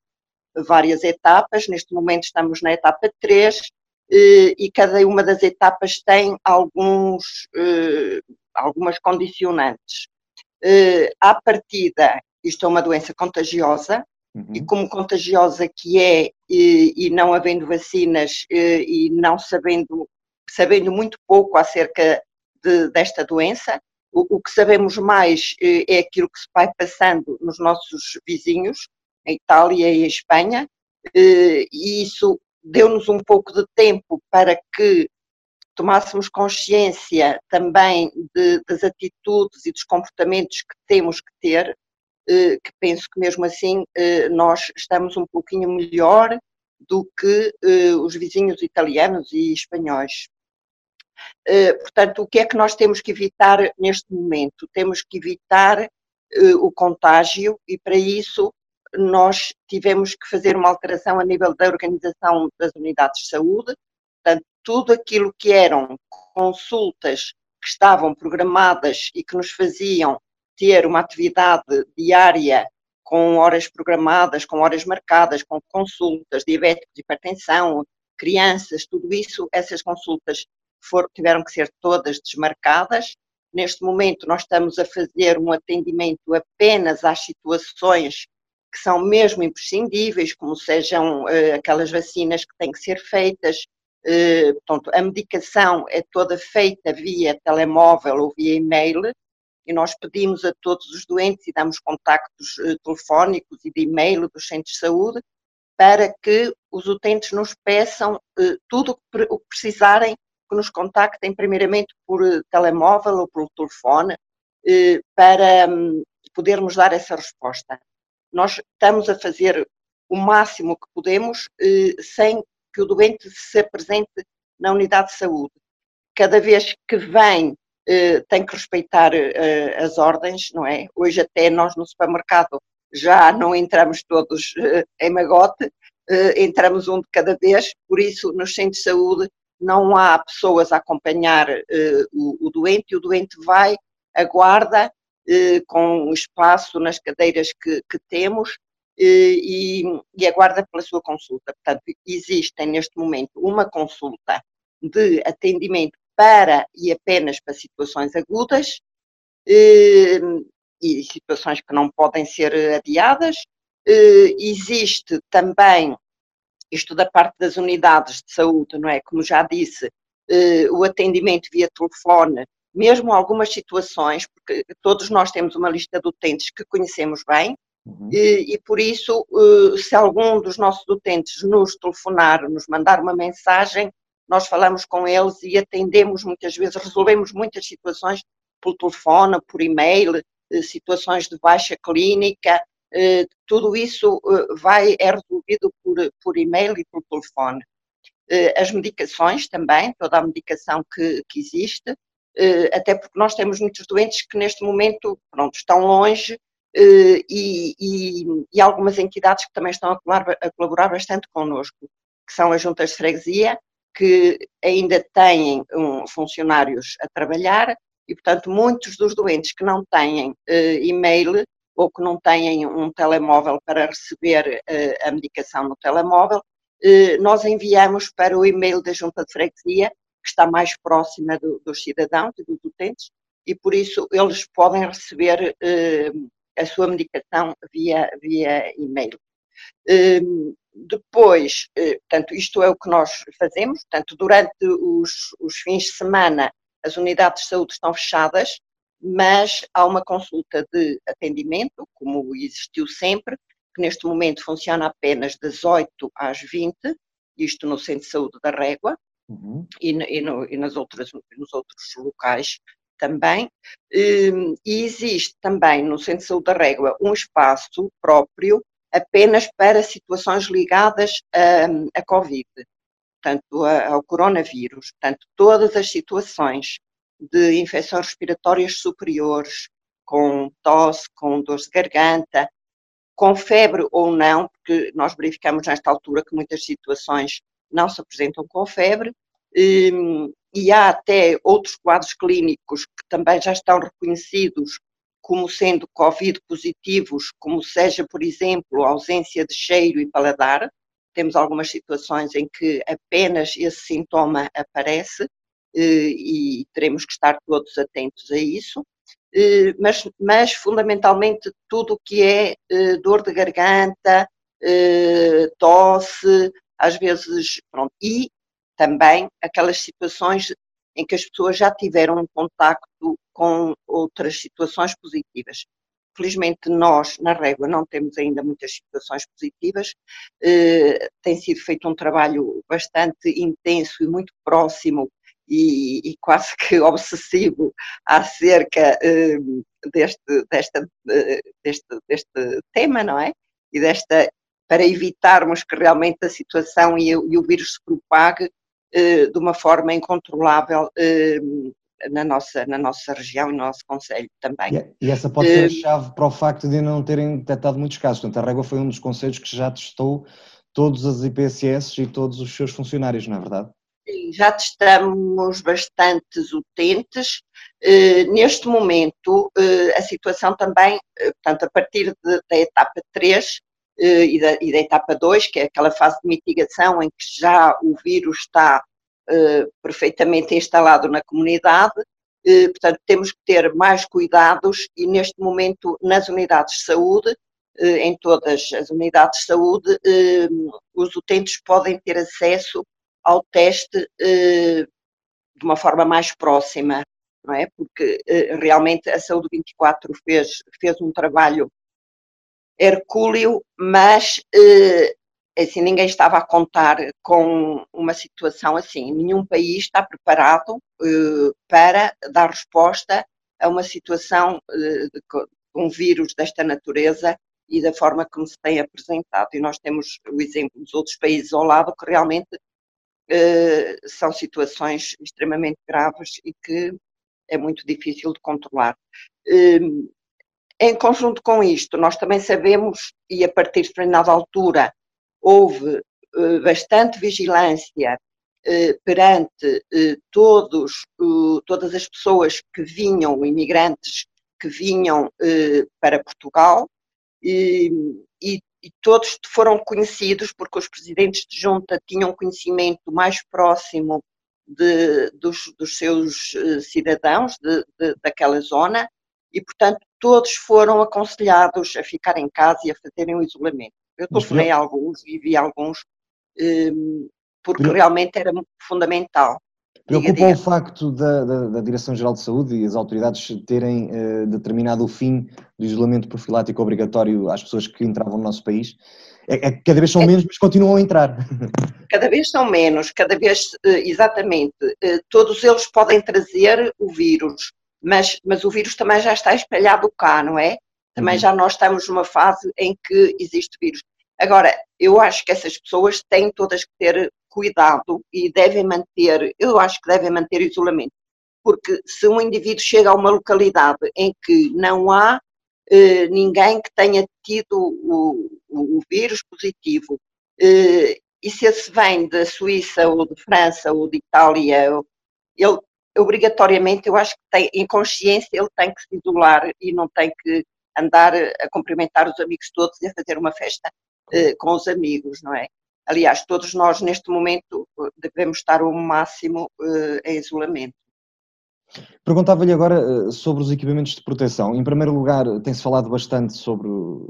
várias etapas, neste momento estamos na etapa 3, eh, e cada uma das etapas tem alguns, algumas condicionantes. À partida, isto é uma doença contagiosa, uhum. e como contagiosa que é, e, e não havendo vacinas e, e não sabendo, sabendo muito pouco acerca de, desta doença, o, o, que sabemos mais é aquilo que se vai passando nos nossos vizinhos, em Itália e em Espanha, e isso deu-nos um pouco de tempo para que tomássemos consciência também de, das atitudes e dos comportamentos que temos que ter, eh, que penso que mesmo assim eh, nós estamos um pouquinho melhor do que eh, os vizinhos italianos e espanhóis. Portanto, o que é que nós temos que evitar neste momento? Temos que evitar o contágio e para isso nós tivemos que fazer uma alteração a nível da organização das unidades de saúde, portanto, tudo aquilo que eram consultas que estavam programadas e que nos faziam ter uma atividade diária com horas programadas, com horas marcadas, com consultas, diabéticos, hipertensão, crianças, tudo isso, essas consultas foram, tiveram que ser todas desmarcadas. Neste momento, nós estamos a fazer um atendimento apenas às situações que são mesmo imprescindíveis, como sejam uh, aquelas vacinas que têm que ser feitas. Uh, portanto, a medicação é toda feita via telemóvel ou via e-mail, e nós pedimos a todos os doentes e damos contactos uh, telefónicos e de e-mail dos centros de saúde para que os utentes nos peçam tudo o que precisarem, que nos contactem primeiramente por telemóvel ou por telefone, para um, podermos dar essa resposta nós estamos a fazer o máximo que podemos eh, sem que o doente se apresente na unidade de saúde. Cada vez que vem, eh, tem que respeitar eh, as ordens, não é? Hoje até nós no supermercado já não entramos todos em magote, entramos um de cada vez, por isso nos centros de saúde não há pessoas a acompanhar o doente e o doente vai, aguarda eh, com espaço nas cadeiras que, que temos eh, e, e aguarda pela sua consulta. Portanto, existem neste momento uma consulta de atendimento para e apenas para situações agudas eh, e situações que não podem ser adiadas. Existe também isto da parte das unidades de saúde, não é? Como já disse, o atendimento via telefone mesmo algumas situações, porque todos nós temos uma lista de utentes que conhecemos bem, uhum. e, e, por isso, eh, se algum dos nossos utentes nos telefonar, nos mandar uma mensagem, nós falamos com eles e atendemos muitas vezes, resolvemos muitas situações por telefone, por e-mail, eh, situações de baixa clínica, eh, tudo isso vai, é resolvido por, por e-mail e por telefone. As medicações também, toda a medicação que, que existe, eh, até porque nós temos muitos doentes que neste momento pronto, estão longe eh, e, e, e algumas entidades que também estão a colaborar, a colaborar bastante connosco, que são as juntas de freguesia, que ainda têm funcionários a trabalhar e, portanto, muitos dos doentes que não têm e-mail ou que não têm um telemóvel para receber uh, a medicação no telemóvel, uh, nós enviamos para o e-mail da junta de freguesia que está mais próxima do, dos cidadãos e dos utentes, e por isso eles podem receber eh, a sua medicação via, via e-mail. Depois, portanto, isto é o que nós fazemos, portanto, durante os, os fins de semana as unidades de saúde estão fechadas, mas há uma consulta de atendimento, como existiu sempre, que neste momento funciona apenas das 8 às 20, isto no Centro de Saúde da Régua, uhum. e, e, no, e, nas outras, nos outros locais também, e existe também no Centro de Saúde da Régua um espaço próprio apenas para situações ligadas a, a Covid, portanto, ao coronavírus. Portanto, todas as situações de infecções respiratórias superiores, com tosse, com dor de garganta, com febre ou não, porque nós verificamos nesta altura que muitas situações não se apresentam com febre, hum, e há até outros quadros clínicos que também já estão reconhecidos como sendo Covid positivos, como seja, por exemplo, ausência de cheiro e paladar. Temos algumas situações em que apenas esse sintoma aparece e teremos que estar todos atentos a isso. Eh, mas, mas fundamentalmente tudo o que é eh, dor de garganta, tosse, às vezes, pronto, e também aquelas situações em que as pessoas já tiveram um contacto com outras situações positivas. Felizmente nós, na Régua, não temos ainda muitas situações positivas. Eh, tem sido feito um trabalho bastante intenso e muito próximo e, e quase que obsessivo acerca eh, deste, desta, eh, deste, deste tema, não é? E desta, para evitarmos que realmente a situação e, e o vírus se propague eh, de uma forma incontrolável eh, na nossa, na nossa região e no nosso Conselho também. E essa pode ser a eh, chave para o facto de não terem detectado muitos casos. Portanto, a Régua foi um dos conselhos que já testou todos as IPSS e todos os seus funcionários, não é verdade? Já testamos bastantes utentes. neste momento, a situação também, portanto, a partir de, da etapa 3, eh, e da, e da etapa 2, que é aquela fase de mitigação em que já o vírus está perfeitamente instalado na comunidade. Portanto, temos que ter mais cuidados e, neste momento, nas unidades de saúde, em todas as unidades de saúde, os utentes podem ter acesso ao teste de uma forma mais próxima, não é? Porque realmente a Saúde 24 fez, fez um trabalho hercúleo, mas eh, assim, ninguém estava a contar com uma situação assim. Nenhum país está preparado eh, para dar resposta a uma situação eh, de um vírus desta natureza e da forma como se tem apresentado. E nós temos o exemplo dos outros países ao lado que realmente são situações extremamente graves e que é muito difícil de controlar. Em conjunto com isto, nós também sabemos, e a partir de determinada altura, houve eh, bastante vigilância eh, perante eh, todos, todas as pessoas que vinham, imigrantes que vinham para Portugal, e, e, e todos foram conhecidos porque os presidentes de junta tinham conhecimento mais próximo de, dos, dos, seus cidadãos de, de, daquela zona e, portanto, todos foram aconselhados a ficar em casa e a fazerem o isolamento. Eu telefonei alguns e vi alguns, um, porque realmente era fundamental. Preocupa o facto da, da, da Direção-Geral de Saúde e as autoridades terem uh, determinado o fim do isolamento profilático obrigatório às pessoas que entravam no nosso país? É, é, cada vez são é, menos, mas continuam a entrar. Cada vez são menos, cada vez, eh, exatamente. Eh, todos eles podem trazer o vírus, mas, mas o vírus também já está espalhado cá, não é? Também uhum. já nós estamos numa fase em que existe vírus. Agora, eu acho que essas pessoas têm todas que ter cuidado e devem manter, eu acho que devem manter isolamento. Porque se um indivíduo chega a uma localidade em que não há eh, ninguém que tenha tido o, o vírus positivo, eh, e se esse vem da Suíça ou de França ou de Itália, ele obrigatoriamente, eu acho que tem, em consciência ele tem que se isolar e não tem que andar a cumprimentar os amigos todos e a fazer uma festa uh, com os amigos, não é? Aliás, todos nós neste momento devemos estar o máximo uh, em isolamento. Perguntava-lhe agora uh, sobre os equipamentos de proteção. Em primeiro lugar, tem-se falado bastante sobre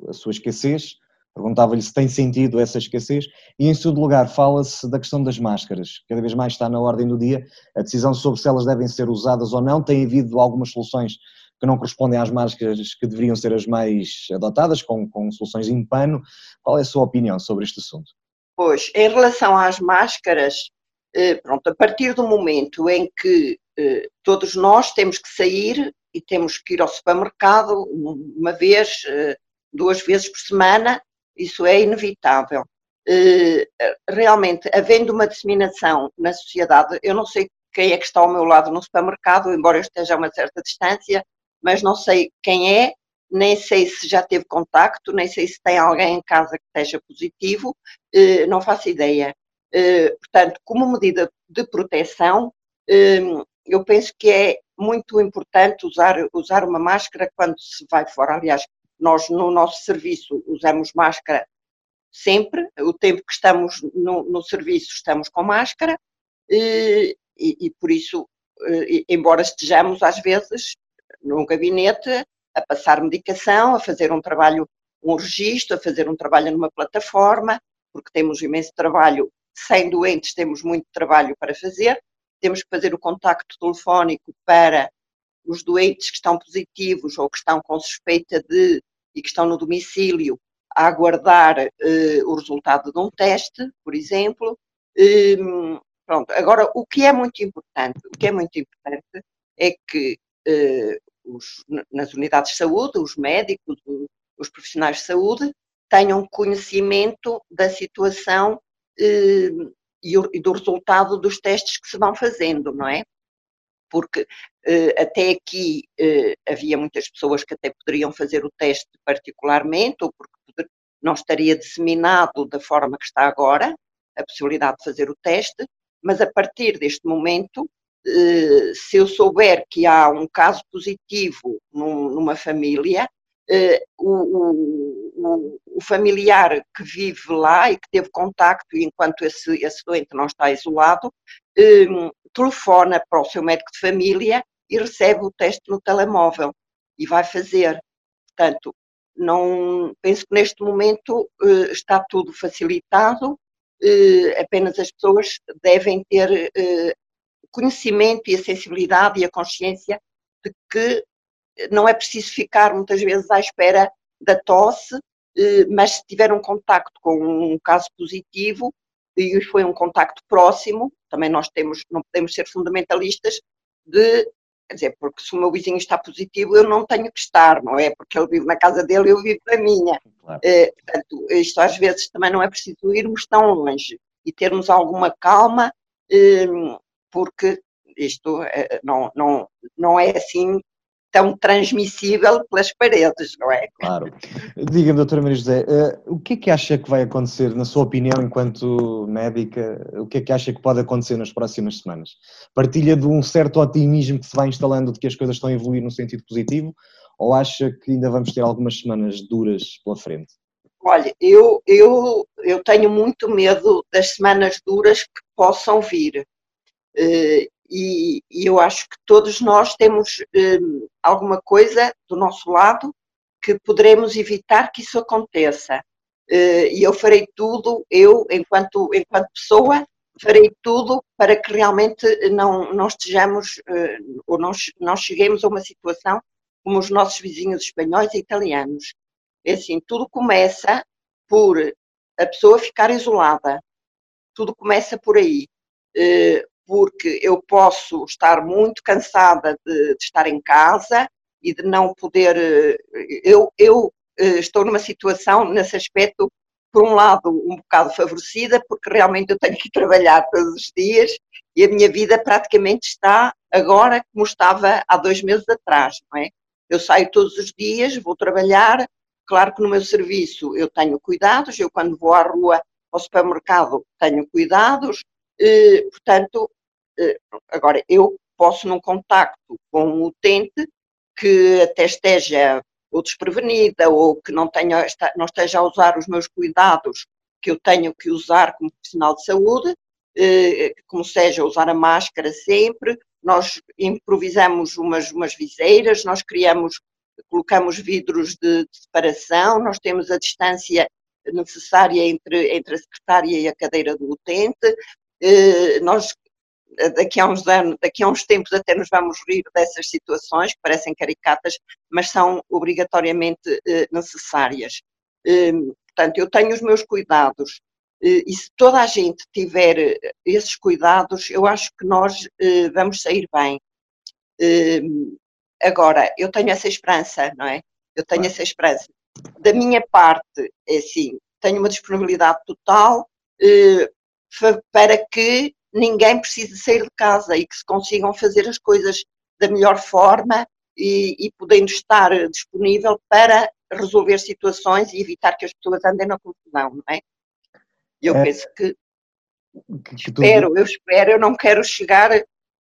a sua escassez, Perguntava-lhe se tem sentido essa escassez. E, em segundo lugar, fala-se da questão das máscaras. Cada vez mais está na ordem do dia a decisão sobre se elas devem ser usadas ou não. Tem havido algumas soluções que não correspondem às máscaras que deveriam ser as mais adotadas, com, com soluções em pano. Qual é a sua opinião sobre este assunto? Pois, em relação às máscaras, eh, pronto, a partir do momento em que todos nós temos que sair e temos que ir ao supermercado uma vez, duas vezes por semana, isso é inevitável. Realmente, havendo uma disseminação na sociedade, eu não sei quem é que está ao meu lado no supermercado, embora eu esteja a uma certa distância, mas não sei quem é, nem sei se já teve contacto, nem sei se tem alguém em casa que esteja positivo, eh, não faço ideia. Eh, portanto, como medida de proteção, eh, eu penso que é muito importante usar, usar uma máscara quando se vai fora. Aliás, nós no nosso serviço usamos máscara sempre, o tempo que estamos no, no serviço estamos com máscara e, e por isso, embora estejamos às vezes num gabinete a passar medicação, a fazer um trabalho, um registro, a fazer um trabalho numa plataforma, porque temos imenso trabalho, sem doentes temos muito trabalho para fazer, temos que fazer o contacto telefónico para os doentes que estão positivos ou que estão com suspeita de e que estão no domicílio a aguardar eh, o resultado de um teste, por exemplo. Ehm, pronto, agora o que é muito importante, o que é muito importante é que eh, os, nas unidades de saúde, os médicos, os profissionais de saúde, tenham conhecimento da situação eh, e, do resultado dos testes que se vão fazendo, não é? Porque eh, até aqui eh, havia muitas pessoas que até poderiam fazer o teste particularmente, ou porque não estaria disseminado da forma que está agora, a possibilidade de fazer o teste, mas a partir deste momento se eu souber que há um caso positivo numa família, eh, o, o, o, familiar que vive lá e que teve contacto, enquanto esse, esse doente não está isolado, eh, telefona para o seu médico de família e recebe o teste no telemóvel e vai fazer. Portanto, não penso que neste momento está tudo facilitado, apenas as pessoas devem ter conhecimento e a sensibilidade e a consciência de que não é preciso ficar muitas vezes à espera da tosse, eh, mas se tiver um contacto com um caso positivo e foi um contacto próximo, também nós temos, não podemos ser fundamentalistas de, quer dizer, porque se o meu vizinho está positivo eu não tenho que estar, não é? Porque ele vive na casa dele e eu vivo na minha. Claro. Eh, portanto, isto às vezes também não é preciso irmos tão longe e termos alguma calma eh, porque isto eh, não, não, não é assim tão transmissível pelas paredes, não é? Claro. Diga-me, doutora Maria José, uh, o que é que acha que vai acontecer, na sua opinião, enquanto médica, o que é que acha que pode acontecer nas próximas semanas? Partilha de um certo otimismo que se vai instalando de que as coisas estão a evoluir no sentido positivo, ou acha que ainda vamos ter algumas semanas duras pela frente? Olha, eu, eu, eu tenho muito medo das semanas duras que possam vir. Eh, e, e, eu acho que todos nós temos eh, alguma coisa do nosso lado que poderemos evitar que isso aconteça. Eh, e eu farei tudo, eu, enquanto, enquanto pessoa, farei tudo para que realmente não, não estejamos ou não, não cheguemos a uma situação como os nossos vizinhos espanhóis e italianos. É assim, tudo começa por a pessoa ficar isolada. Tudo começa por aí porque eu posso estar muito cansada de, de estar em casa e de não poder. Eh, eu, eu eh, estou numa situação, nesse aspecto, por um lado, um bocado favorecida, porque realmente eu tenho que trabalhar todos os dias e a minha vida praticamente está agora como estava há dois meses atrás, não é? Eu saio todos os dias, vou trabalhar, claro que no meu serviço eu tenho cuidados, eu quando vou à rua, ao supermercado, tenho cuidados, eh, portanto, agora, eu posso, num contacto com um utente que até esteja ou desprevenida ou que não, tenha, não esteja a usar os meus cuidados que eu tenho que usar como profissional de saúde, eh, como seja usar a máscara sempre, nós improvisamos umas, umas viseiras, nós criamos, colocamos vidros de, de separação, nós temos a distância necessária entre, entre a secretária e a cadeira do utente, eh, nós daqui a uns anos, daqui a uns tempos até nos vamos rir dessas situações que parecem caricatas, mas são obrigatoriamente eh, necessárias. Ehm, portanto, eu tenho os meus cuidados eh, e se toda a gente tiver esses cuidados, eu acho que nós vamos sair bem. Hum, agora, eu tenho essa esperança, não é? Eu tenho essa esperança. Da minha parte, é assim, tenho uma disponibilidade total eh, para que ninguém precise sair de casa e que se consigam fazer as coisas da melhor forma e, e podendo estar disponível para resolver situações e evitar que as pessoas andem na confusão, não é? Eu é, penso que, que, que espero, eu espero, eu não quero chegar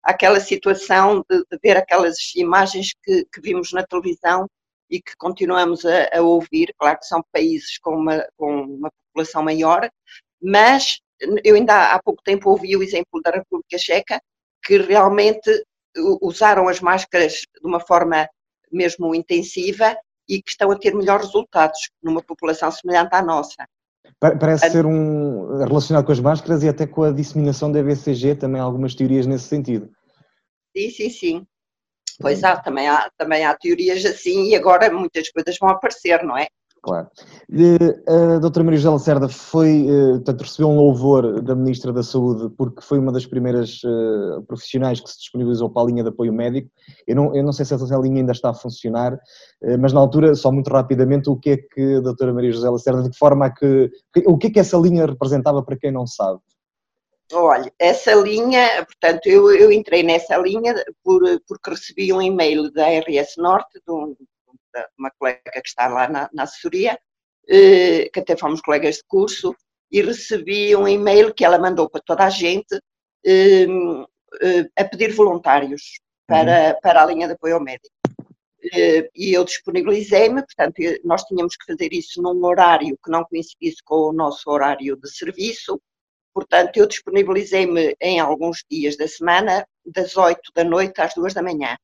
àquela situação de, de ver aquelas imagens que, que, vimos na televisão e que continuamos a, a, ouvir. Claro que são países com uma, com uma população maior, mas eu ainda há pouco tempo ouvi o exemplo da República Checa, que realmente usaram as máscaras de uma forma mesmo intensiva e que estão a ter melhores resultados numa população semelhante à nossa. Parece ser um relacionado com as máscaras e até com a disseminação da BCG, também há algumas teorias nesse sentido. Sim, sim, sim. Pois há também, há, também há teorias assim e agora muitas coisas vão aparecer, não é? Claro. A doutora Maria José Lacerda foi, eh, portanto, recebeu um louvor da Ministra da Saúde porque foi uma das primeiras eh, profissionais que se disponibilizou para a linha de apoio médico. Eu não, eu não sei se essa linha ainda está a funcionar, eh, mas na altura, só muito rapidamente, o que é que a doutora Maria José Lacerda, de que forma é que, o que é que essa linha representava para quem não sabe? Olha, essa linha, portanto, eu, eu entrei nessa linha por, porque recebi um e-mail da RS Norte, de um, uma colega que está lá na, na assessoria, eh, que até fomos colegas de curso, e recebi um e-mail que ela mandou para toda a gente eh, eh, a pedir voluntários para, uhum. para a linha de apoio ao médico. E eu disponibilizei-me, portanto, nós tínhamos que fazer isso num horário que não coincidisse com o nosso horário de serviço, portanto, eu disponibilizei-me em alguns dias da semana, das 8 da noite às 2 da manhã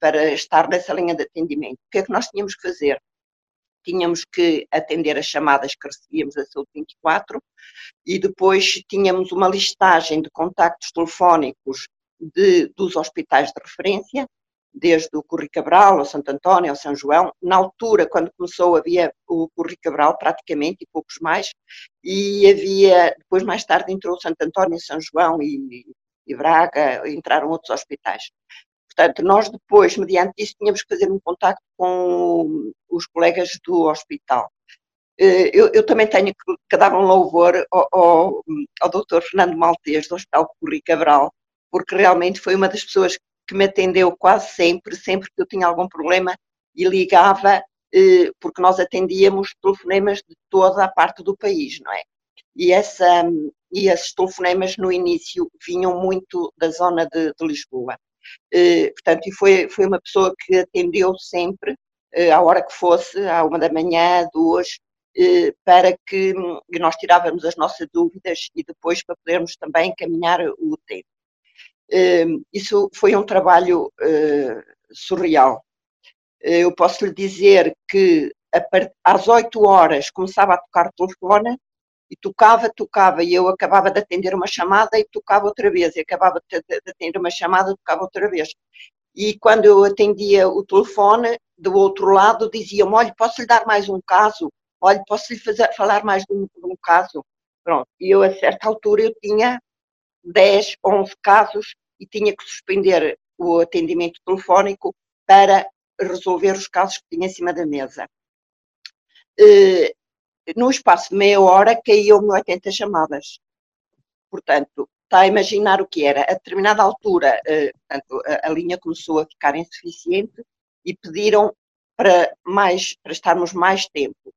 para estar nessa linha de atendimento. O que é que nós tínhamos que fazer? Tínhamos que atender as chamadas que recebíamos a Saúde 24 e depois tínhamos uma listagem de contactos telefónicos de, dos hospitais de referência, desde o Curri Cabral, ao Santo António, ao São João. Na altura, quando começou, havia o Curri Cabral praticamente e poucos mais, e havia, depois mais tarde entrou o Santo António, São João e, e Braga, entraram outros hospitais. Portanto, nós depois, mediante isso, tínhamos que fazer um contacto com os colegas do hospital. Eh, eu, eu também tenho que, que, dar um louvor ao, ao, ao Dr. Fernando Maltês, do Hospital Curri Cabral, porque realmente foi uma das pessoas que me atendeu quase sempre, sempre que eu tinha algum problema e ligava, eh, porque nós atendíamos telefonemas de toda a parte do país, não é? E, essa, e esses telefonemas no início vinham muito da zona de, de Lisboa. Eh, portanto, e foi, foi uma pessoa que atendeu sempre, eh, à hora que fosse, à uma da manhã, duas, eh, para que nós tirávamos as nossas dúvidas e depois para podermos também encaminhar o tempo. Isso foi um trabalho surreal. Eu posso lhe dizer que às 8 horas começava a tocar o telefone e tocava, tocava, e eu acabava de atender uma chamada e tocava outra vez, e acabava de atender uma chamada e tocava outra vez. E quando eu atendia o telefone, do outro lado diziam olha, posso lhe dar mais um caso? Olha, posso lhe fazer, falar mais de um, de um caso? Pronto, e eu a certa altura eu tinha 10, 11 casos e tinha que suspender o atendimento telefónico para resolver os casos que tinha em cima da mesa. Eh, no espaço de meia hora caíam-me 80 chamadas. Portanto, está a imaginar o que era. A determinada altura, eh, portanto, a, a, linha começou a ficar insuficiente e pediram para, mais, para estarmos mais tempo.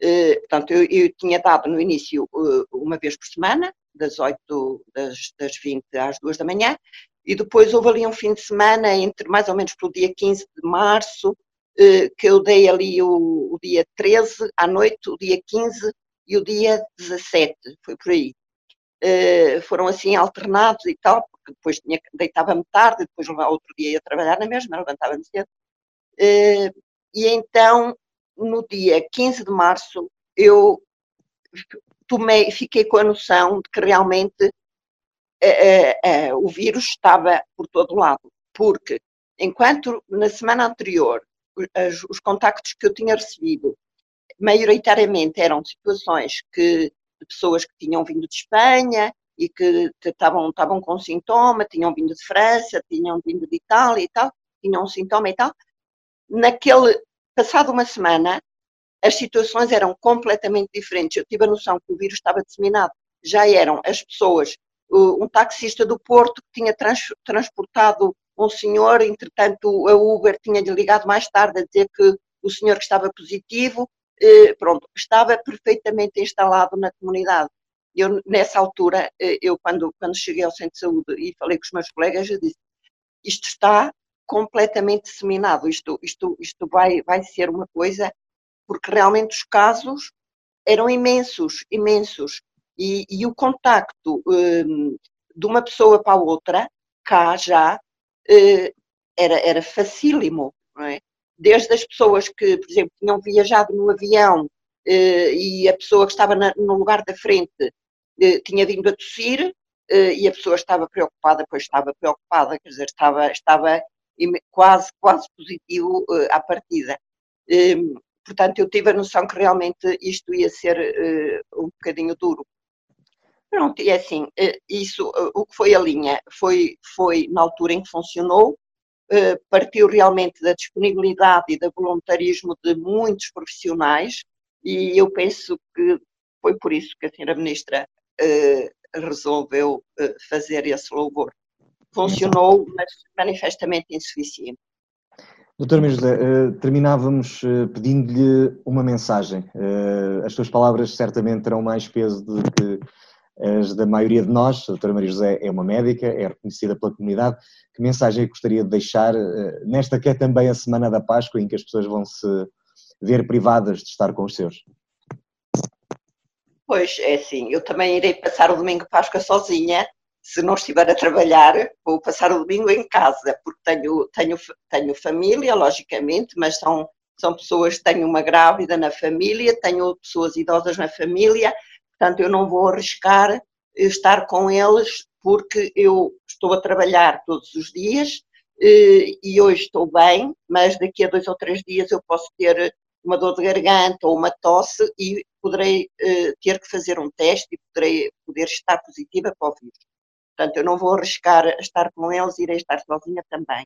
Eh, portanto, eu, eu, tinha dado no início eh, uma vez por semana, das 8, das, das 20 às 2 da manhã, e depois houve ali um fim de semana, entre mais ou menos pelo dia 15 de março, que eu dei ali o, o, dia 13 à noite, o dia 15 e o dia 17, foi por aí. Uh, foram assim alternados e tal, porque depois deitava-me tarde, depois outro dia ia trabalhar na mesma, levantava-me cedo. Uh, e então, no dia 15 de março, eu tomei, fiquei com a noção de que realmente uh, o vírus estava por todo lado, porque enquanto na semana anterior os contactos que eu tinha recebido, maioritariamente eram situações que, de pessoas que tinham vindo de Espanha e que estavam com sintoma, tinham vindo de França, tinham vindo de Itália e tal, tinham um sintoma e tal. Naquele, passado uma semana, as situações eram completamente diferentes. Eu tive a noção que o vírus estava disseminado. Já eram as pessoas, um taxista do Porto que tinha trans, transportado um senhor, entretanto a Uber tinha-lhe ligado mais tarde a dizer que o senhor que estava positivo, eh, pronto, estava perfeitamente instalado na comunidade. Eu, nessa altura, eh, eu quando, quando cheguei ao centro de saúde e falei com os meus colegas, eu disse, isto está completamente disseminado, isto, isto, isto vai, vai ser uma coisa, porque realmente os casos eram imensos, imensos, e, e o contacto um, de uma pessoa para a outra, cá já, era, era facílimo, é? Desde as pessoas que, por exemplo, tinham viajado no avião uh, e a pessoa que estava no lugar da frente uh, tinha vindo a tossir e a pessoa estava preocupada, pois estava preocupada, quer dizer, estava, estava quase, quase positivo à partida. Portanto, eu tive a noção que realmente isto ia ser um bocadinho duro. Pronto, e é assim, eh, isso, eh, o que foi a linha, foi, foi na altura em que funcionou, eh, partiu realmente da disponibilidade e do voluntarismo de muitos profissionais, e eu penso que foi por isso que a senhora ministra resolveu fazer esse louvor. Funcionou, mas manifestamente insuficiente. Doutor Maria terminávamos pedindo-lhe uma mensagem. As suas palavras certamente terão mais peso do que as da maioria de nós. A doutora Maria José é uma médica, é reconhecida pela comunidade. Que mensagem gostaria de deixar eh, nesta que é também a Semana da Páscoa, em que as pessoas vão se ver privadas de estar com os seus? Pois, é assim, eu também irei passar o domingo de Páscoa sozinha, se não estiver a trabalhar, vou passar o domingo em casa, porque tenho, tenho, tenho família, logicamente, mas são, são pessoas, tenho uma grávida na família, tenho pessoas idosas na família, Portanto, eu não vou arriscar estar com eles porque eu estou a trabalhar todos os dias eh, e hoje estou bem, mas daqui a dois ou três dias eu posso ter uma dor de garganta ou uma tosse e poderei eh, ter que fazer um teste e poderei poder estar positiva para o vírus. Portanto, eu não vou arriscar estar com eles, irei estar sozinha também.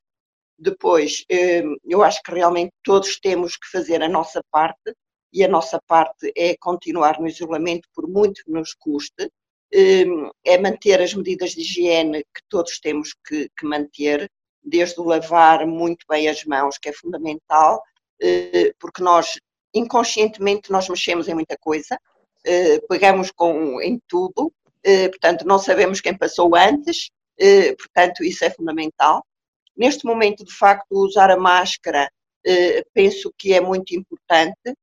Depois, eh, eu acho que realmente todos temos que fazer a nossa parte e a nossa parte é continuar no isolamento, por muito que nos custe, hum, é manter as medidas de higiene que todos temos que, que manter, desde o lavar muito bem as mãos, que é fundamental, eh, porque nós, inconscientemente, nós mexemos em muita coisa, eh, pegamos com, em tudo, eh, portanto, não sabemos quem passou antes, portanto, isso é fundamental. Neste momento, de facto, usar a máscara penso que é muito importante,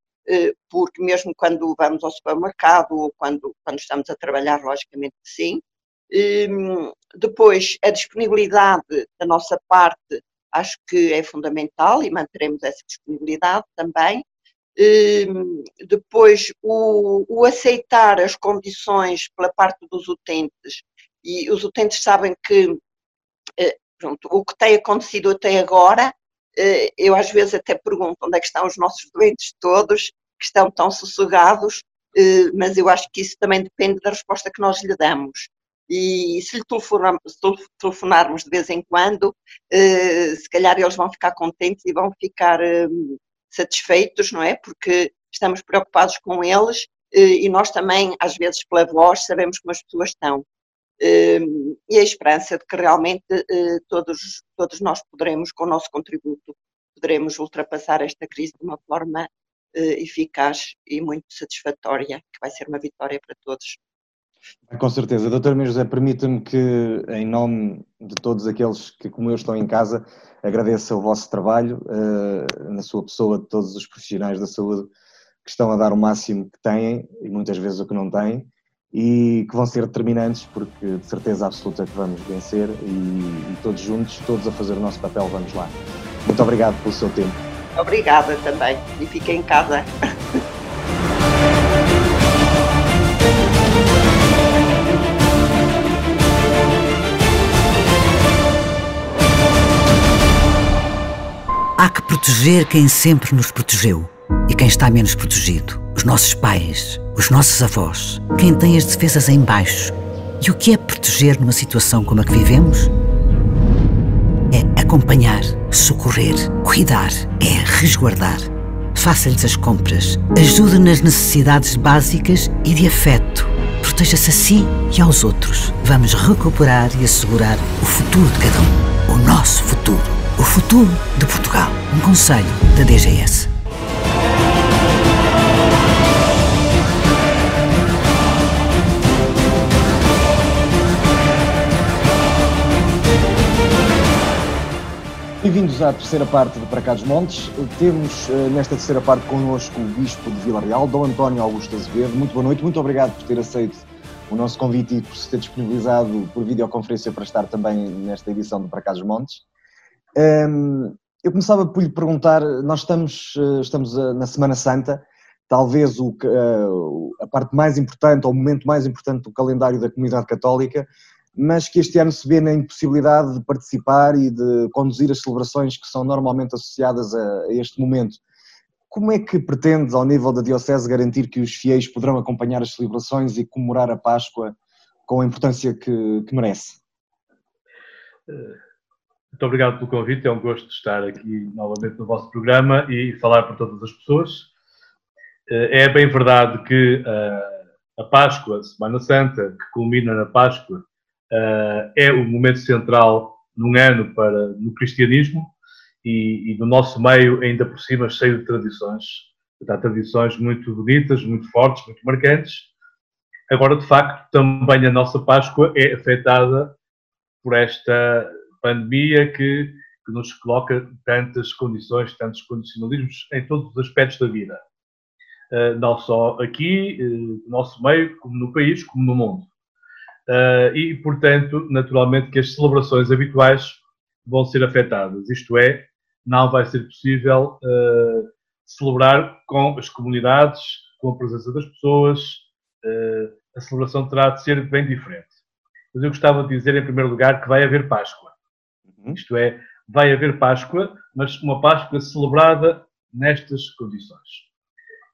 porque mesmo quando vamos ao supermercado ou quando, quando estamos a trabalhar, logicamente sim. Ehm, depois, a disponibilidade da nossa parte acho que é fundamental e manteremos essa disponibilidade também. Ehm, depois, o, o aceitar as condições pela parte dos utentes, e os utentes sabem que eh, pronto, o que tem acontecido até agora eh, eu às vezes até pergunto onde é que estão os nossos doentes todos, que estão tão sossegados, eh, mas eu acho que isso também depende da resposta que nós lhe damos. E se lhe telefonarmos de vez em quando, eh, se calhar eles vão ficar contentes e vão ficar satisfeitos, não é? Porque estamos preocupados com eles e nós também, às vezes, pela voz, sabemos como as pessoas estão. Ehm, e a esperança de que realmente eh, todos, todos nós poderemos, com o nosso contributo, poderemos ultrapassar esta crise de uma forma eh, eficaz e muito satisfatória, que vai ser uma vitória para todos. Com certeza. Doutor Meio José, permita-me que, em nome de todos aqueles que, como eu, estão em casa, agradeça o vosso trabalho, uh, na sua pessoa, de todos os profissionais da saúde que estão a dar o máximo que têm e muitas vezes o que não têm e que vão ser determinantes porque de certeza absoluta que vamos vencer e, e todos juntos, todos a fazer o nosso papel, vamos lá. Muito obrigado pelo seu tempo. Obrigada também e fique em casa. Há que proteger quem sempre nos protegeu e quem está menos protegido. Os nossos pais, os nossos avós, quem tem as defesas em baixo. E o que é proteger numa situação como a que vivemos? É acompanhar, socorrer, cuidar, é resguardar. Faça-lhes as compras, ajude nas necessidades básicas e de afeto. Proteja-se a si e aos outros. Vamos recuperar e assegurar o futuro de cada um. O nosso futuro. O futuro de Portugal. Um conselho da DGS. Bem-vindos à terceira parte de Para Cá dos Montes. Temos eh, nesta terceira parte connosco o Bispo de Vila Real, Dom António Augusto Azevedo. Muito boa noite, muito obrigado por ter aceito o nosso convite e por se ter disponibilizado por videoconferência para estar também nesta edição de Para Cá dos Montes. Ehm, eu começava por lhe perguntar, nós estamos, eh, estamos eh, na Semana Santa, talvez o, a parte mais importante, ou o momento mais importante do calendário da comunidade católica, mas que este ano se vê na impossibilidade de participar e de conduzir as celebrações que são normalmente associadas a, este momento. Como é que pretende, ao nível da Diocese, garantir que os fiéis poderão acompanhar as celebrações e comemorar a Páscoa com a importância que, que merece? Muito obrigado pelo convite, é um gosto estar aqui novamente no vosso programa e falar para todas as pessoas. É bem verdade que a Páscoa, a Semana Santa, que culmina na Páscoa, uh, é o momento central num ano para, no cristianismo e, e no nosso meio, ainda por cima, cheio de tradições. Há tradições muito bonitas, muito fortes, muito marcantes. Agora, de facto, também a nossa Páscoa é afetada por esta pandemia que, que nos coloca tantas condições, tantos condicionalismos em todos os aspectos da vida. Uh, não só aqui, uh, no nosso meio, como no país, como no mundo. Uh, e, portanto, naturalmente que as celebrações habituais vão ser afetadas. Isto é, não vai ser possível uh, celebrar com as comunidades, com a presença das pessoas. Uh, a celebração terá de ser bem diferente. Mas eu gostava de dizer, em primeiro lugar, que vai haver Páscoa. Uhum. Isto é, vai haver Páscoa, mas uma Páscoa celebrada nestas condições.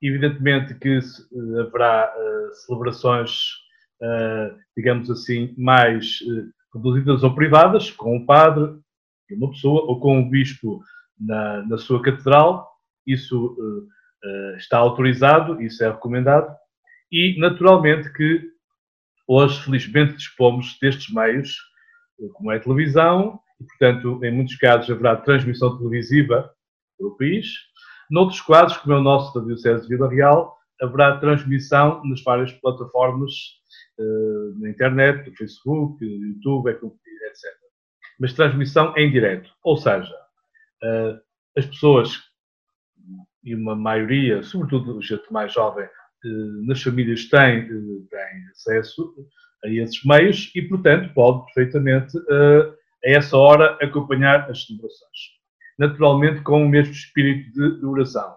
Evidentemente que haverá celebrações uh, digamos assim, mais uh, reduzidas ou privadas, com um padre, uma pessoa, ou com um bispo na, na sua catedral. Isso uh, está autorizado, isso é recomendado. E, naturalmente, que hoje, felizmente, dispomos destes meios, como é a televisão, e, portanto, em muitos casos haverá transmissão televisiva pelo país. Noutros casos, como é o nosso da Diocese de Vila Real, haverá transmissão nas várias plataformas uh, na internet, no Facebook, YouTube, é etc. Mas transmissão em direto. Ou seja, uh, as pessoas, e uma maioria, sobretudo gente mais jovem, uh, nas famílias têm, têm acesso a esses meios e, portanto, pode perfeitamente, a essa hora, acompanhar as celebrações. Naturalmente, com o mesmo espírito de oração.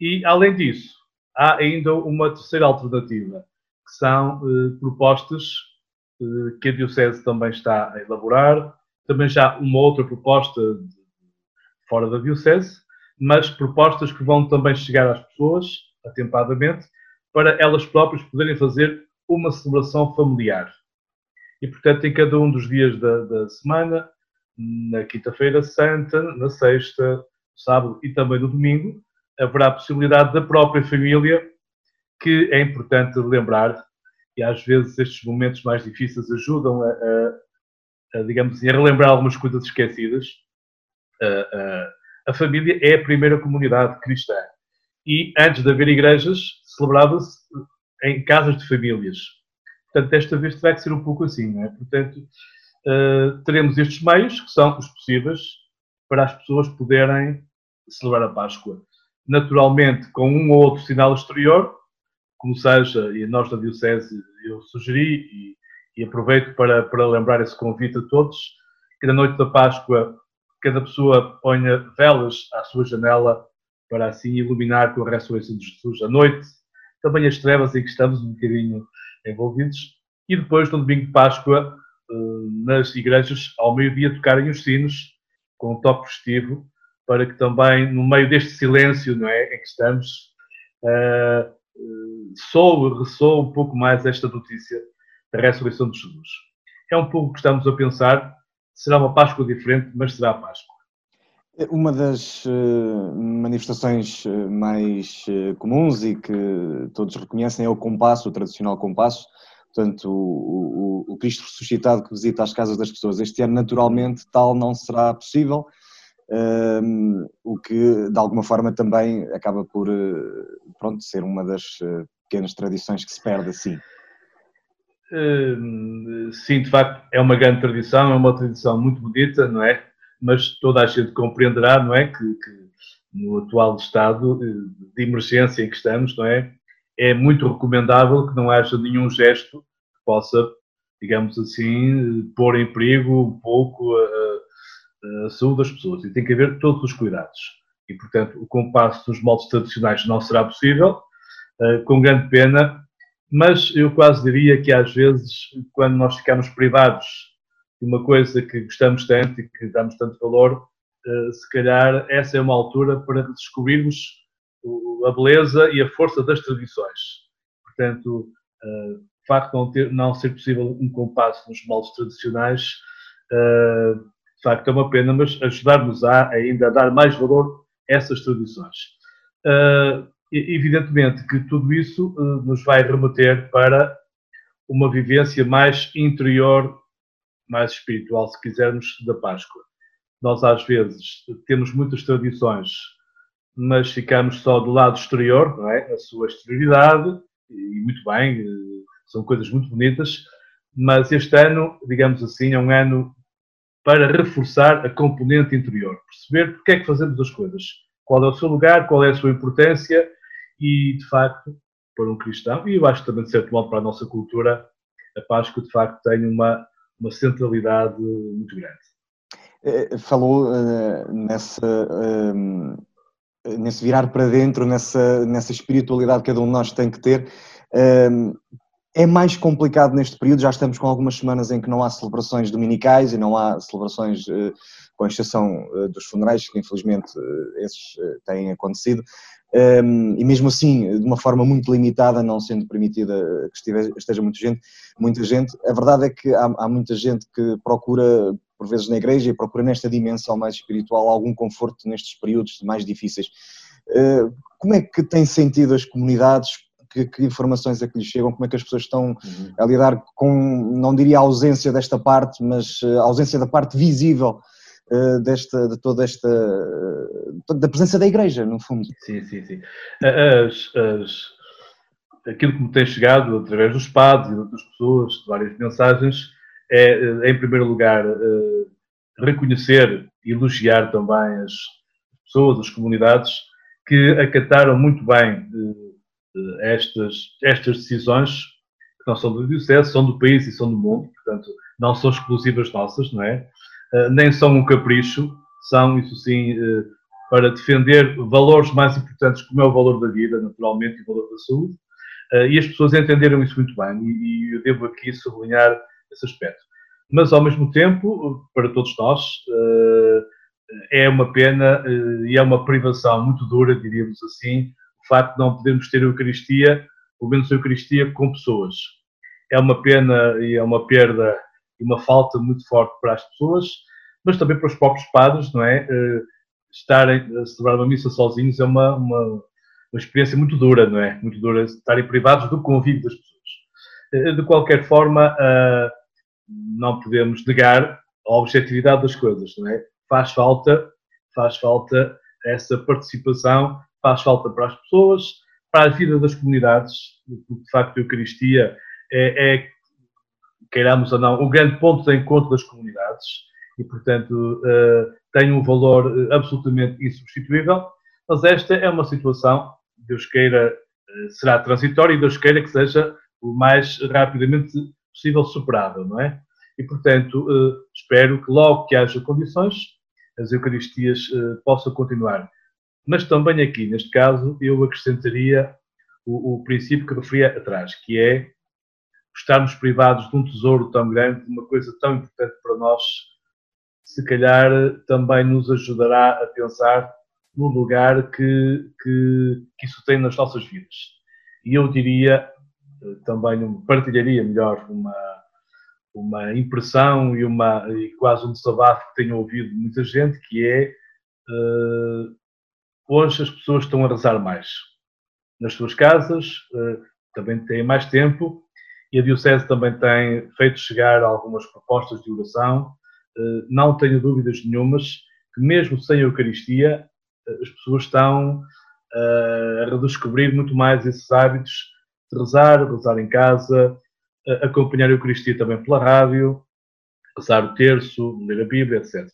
e, além disso, há ainda uma terceira alternativa, que são eh, propostas eh, que a Diocese também está a elaborar. Também já uma outra proposta fora da Diocese, mas propostas que vão também chegar às pessoas, atempadamente, para elas próprias poderem fazer uma celebração familiar. E, portanto, em cada um dos dias da, da semana, na quinta-feira santa, na sexta, sábado e também no domingo, haverá a possibilidade da própria família que é importante lembrar, e às vezes estes momentos mais difíceis ajudam a, a, a digamos assim, a relembrar algumas coisas esquecidas. A, a, família é a primeira comunidade cristã. E antes de haver igrejas, celebrava-se em casas de famílias. Portanto, desta vez terá que ser um pouco assim, não é? Portanto, uh, teremos estes meios, que são os possíveis, para as pessoas poderem celebrar a Páscoa. Naturalmente, com um ou outro sinal exterior, como seja, e nós da Diocese eu sugeri e, e aproveito para, para lembrar esse convite a todos, que na noite da Páscoa cada pessoa ponha velas à sua janela para assim iluminar com a ressurreição de Jesus a noite, também as trevas em que estamos um bocadinho envolvidos, e depois no domingo de Páscoa, eh, nas igrejas, ao meio-dia, tocarem os sinos com um toque festivo, para que também, no meio deste silêncio não é, em que estamos, soube, ressoa um pouco mais esta notícia da ressurreição de Jesus. É um pouco que estamos a pensar, será uma Páscoa diferente, mas será a Páscoa. Uma das uh, manifestações eh, mais uh, comuns e que todos reconhecem é o compasso, o tradicional compasso, portanto, o, o, o, Cristo ressuscitado que visita as casas das pessoas. Este ano, naturalmente, tal não será possível, uh, o que, de alguma forma, também acaba por pronto, ser uma das pequenas tradições que se perde assim. Sim, de facto, é uma grande tradição, é uma tradição muito bonita, não é? mas toda a gente compreenderá, não é, que, que no atual estado eh, de emergência em que estamos, não é, é muito recomendável que não haja nenhum gesto que possa, digamos assim, pôr em perigo um pouco a, a saúde das pessoas. E tem que haver todos os cuidados. E, portanto, o compasso nos moldes tradicionais não será possível, eh, com grande pena, mas eu quase diria que às vezes, quando nós ficamos privados uma coisa que gostamos tanto e que damos tanto valor, eh, se calhar essa é uma altura para descobrirmos a beleza e a força das tradições. Portanto, eh, o facto de não, não ser possível um compasso nos moldes tradicionais, facto é uma pena, mas ajudar-nos a ainda a dar mais valor a essas tradições. Evidentemente que tudo isso nos vai remeter para uma vivência mais interior mais espiritual, se quisermos, da Páscoa. Nós, às vezes, temos muitas tradições, mas ficamos só do lado exterior, não é? a sua exterioridade, e muito bem, eh, são coisas muito bonitas, mas este ano, digamos assim, é um ano para reforçar a componente interior, perceber porque é que fazemos as coisas, qual é o seu lugar, qual é a sua importância e, de facto, para um cristão, e eu acho também, de certo modo, para a nossa cultura, a Páscoa, de facto, tem uma, uma centralidade muito grande. Eh, falou uh, nessa, uh, nesse virar para dentro, nessa, nessa espiritualidade que cada um de nós tem que ter. Uh, é mais complicado neste período, já estamos com algumas semanas em que não há celebrações dominicais e não há celebrações, com exceção dos funerais, que infelizmente esses têm acontecido. Um, e mesmo assim, de uma forma muito limitada, não sendo permitida que esteja, muita gente, muita gente, a verdade é que há, muita gente que procura, por vezes na igreja, e procura nesta dimensão mais espiritual algum conforto nestes períodos mais difíceis. Como é que têm sentido as comunidades? Que, que, informações é que lhes chegam? Como é que as pessoas estão uhum. a lidar com, não diria a ausência desta parte, mas a ausência da parte visível uh, desta, de toda esta, uh, da presença da Igreja, no fundo. Sim, sim, sim. As, as, aquilo que me tem chegado através dos padres e de outras pessoas, de várias mensagens, é, é em primeiro lugar, uh, reconhecer e elogiar também as pessoas, as comunidades que acataram muito bem estas, estas decisões, que não são do Diocese, são do país e são do mundo, portanto, não são exclusivas nossas, não é? Eh, nem são um capricho, são, isso sim, eh, para defender valores mais importantes, como é o valor da vida, naturalmente, e o valor da saúde. Eh, e as pessoas entenderam isso muito bem, e eu devo aqui sublinhar esse aspecto. Mas, ao mesmo tempo, para todos nós, é uma pena e é uma privação muito dura, diríamos assim, facto de não podermos ter a Eucaristia, pelo menos a Eucaristia, com pessoas. É uma pena e é uma perda e uma falta muito forte para as pessoas, mas também para os próprios padres, não é? Uh, estarem a celebrar uma missa sozinhos é uma, uma, uma, experiência muito dura, não é? Muito dura estarem privados do convívio das pessoas. Uh, de qualquer forma, uh, não podemos negar a objetividade das coisas, não é? Faz falta, faz falta essa participação, faz falta para as pessoas, para a vida das comunidades, porque de facto a Eucaristia é, é queiramos ou não, o grande ponto de encontro das comunidades e, portanto, uh, tem um valor uh, absolutamente insubstituível, mas esta é uma situação, Deus queira, uh, será transitória e Deus queira que seja o mais rapidamente possível superável, não é? E, portanto, espero que logo que haja condições, as Eucaristias possam continuar. Mas também aqui, neste caso, eu acrescentaria o, o princípio que referia atrás, que é estarmos privados de um tesouro tão grande, de uma coisa tão importante para nós, se calhar também nos ajudará a pensar no lugar que, que, que isso tem nas nossas vidas. E eu diria, também partilharia melhor uma, uma impressão e, uma, e quase um desabafo que tenho ouvido de muita gente, que é uh, hoje as pessoas estão a rezar mais. Nas suas casas, uh, também têm mais tempo, e a Diocese também tem feito chegar algumas propostas de oração. Uh, não tenho dúvidas nenhumas que mesmo sem a Eucaristia, as pessoas estão a redescobrir muito mais esses hábitos de rezar, rezar em casa, acompanhar a Eucaristia também pela rádio, rezar o terço, ler a Bíblia, etc.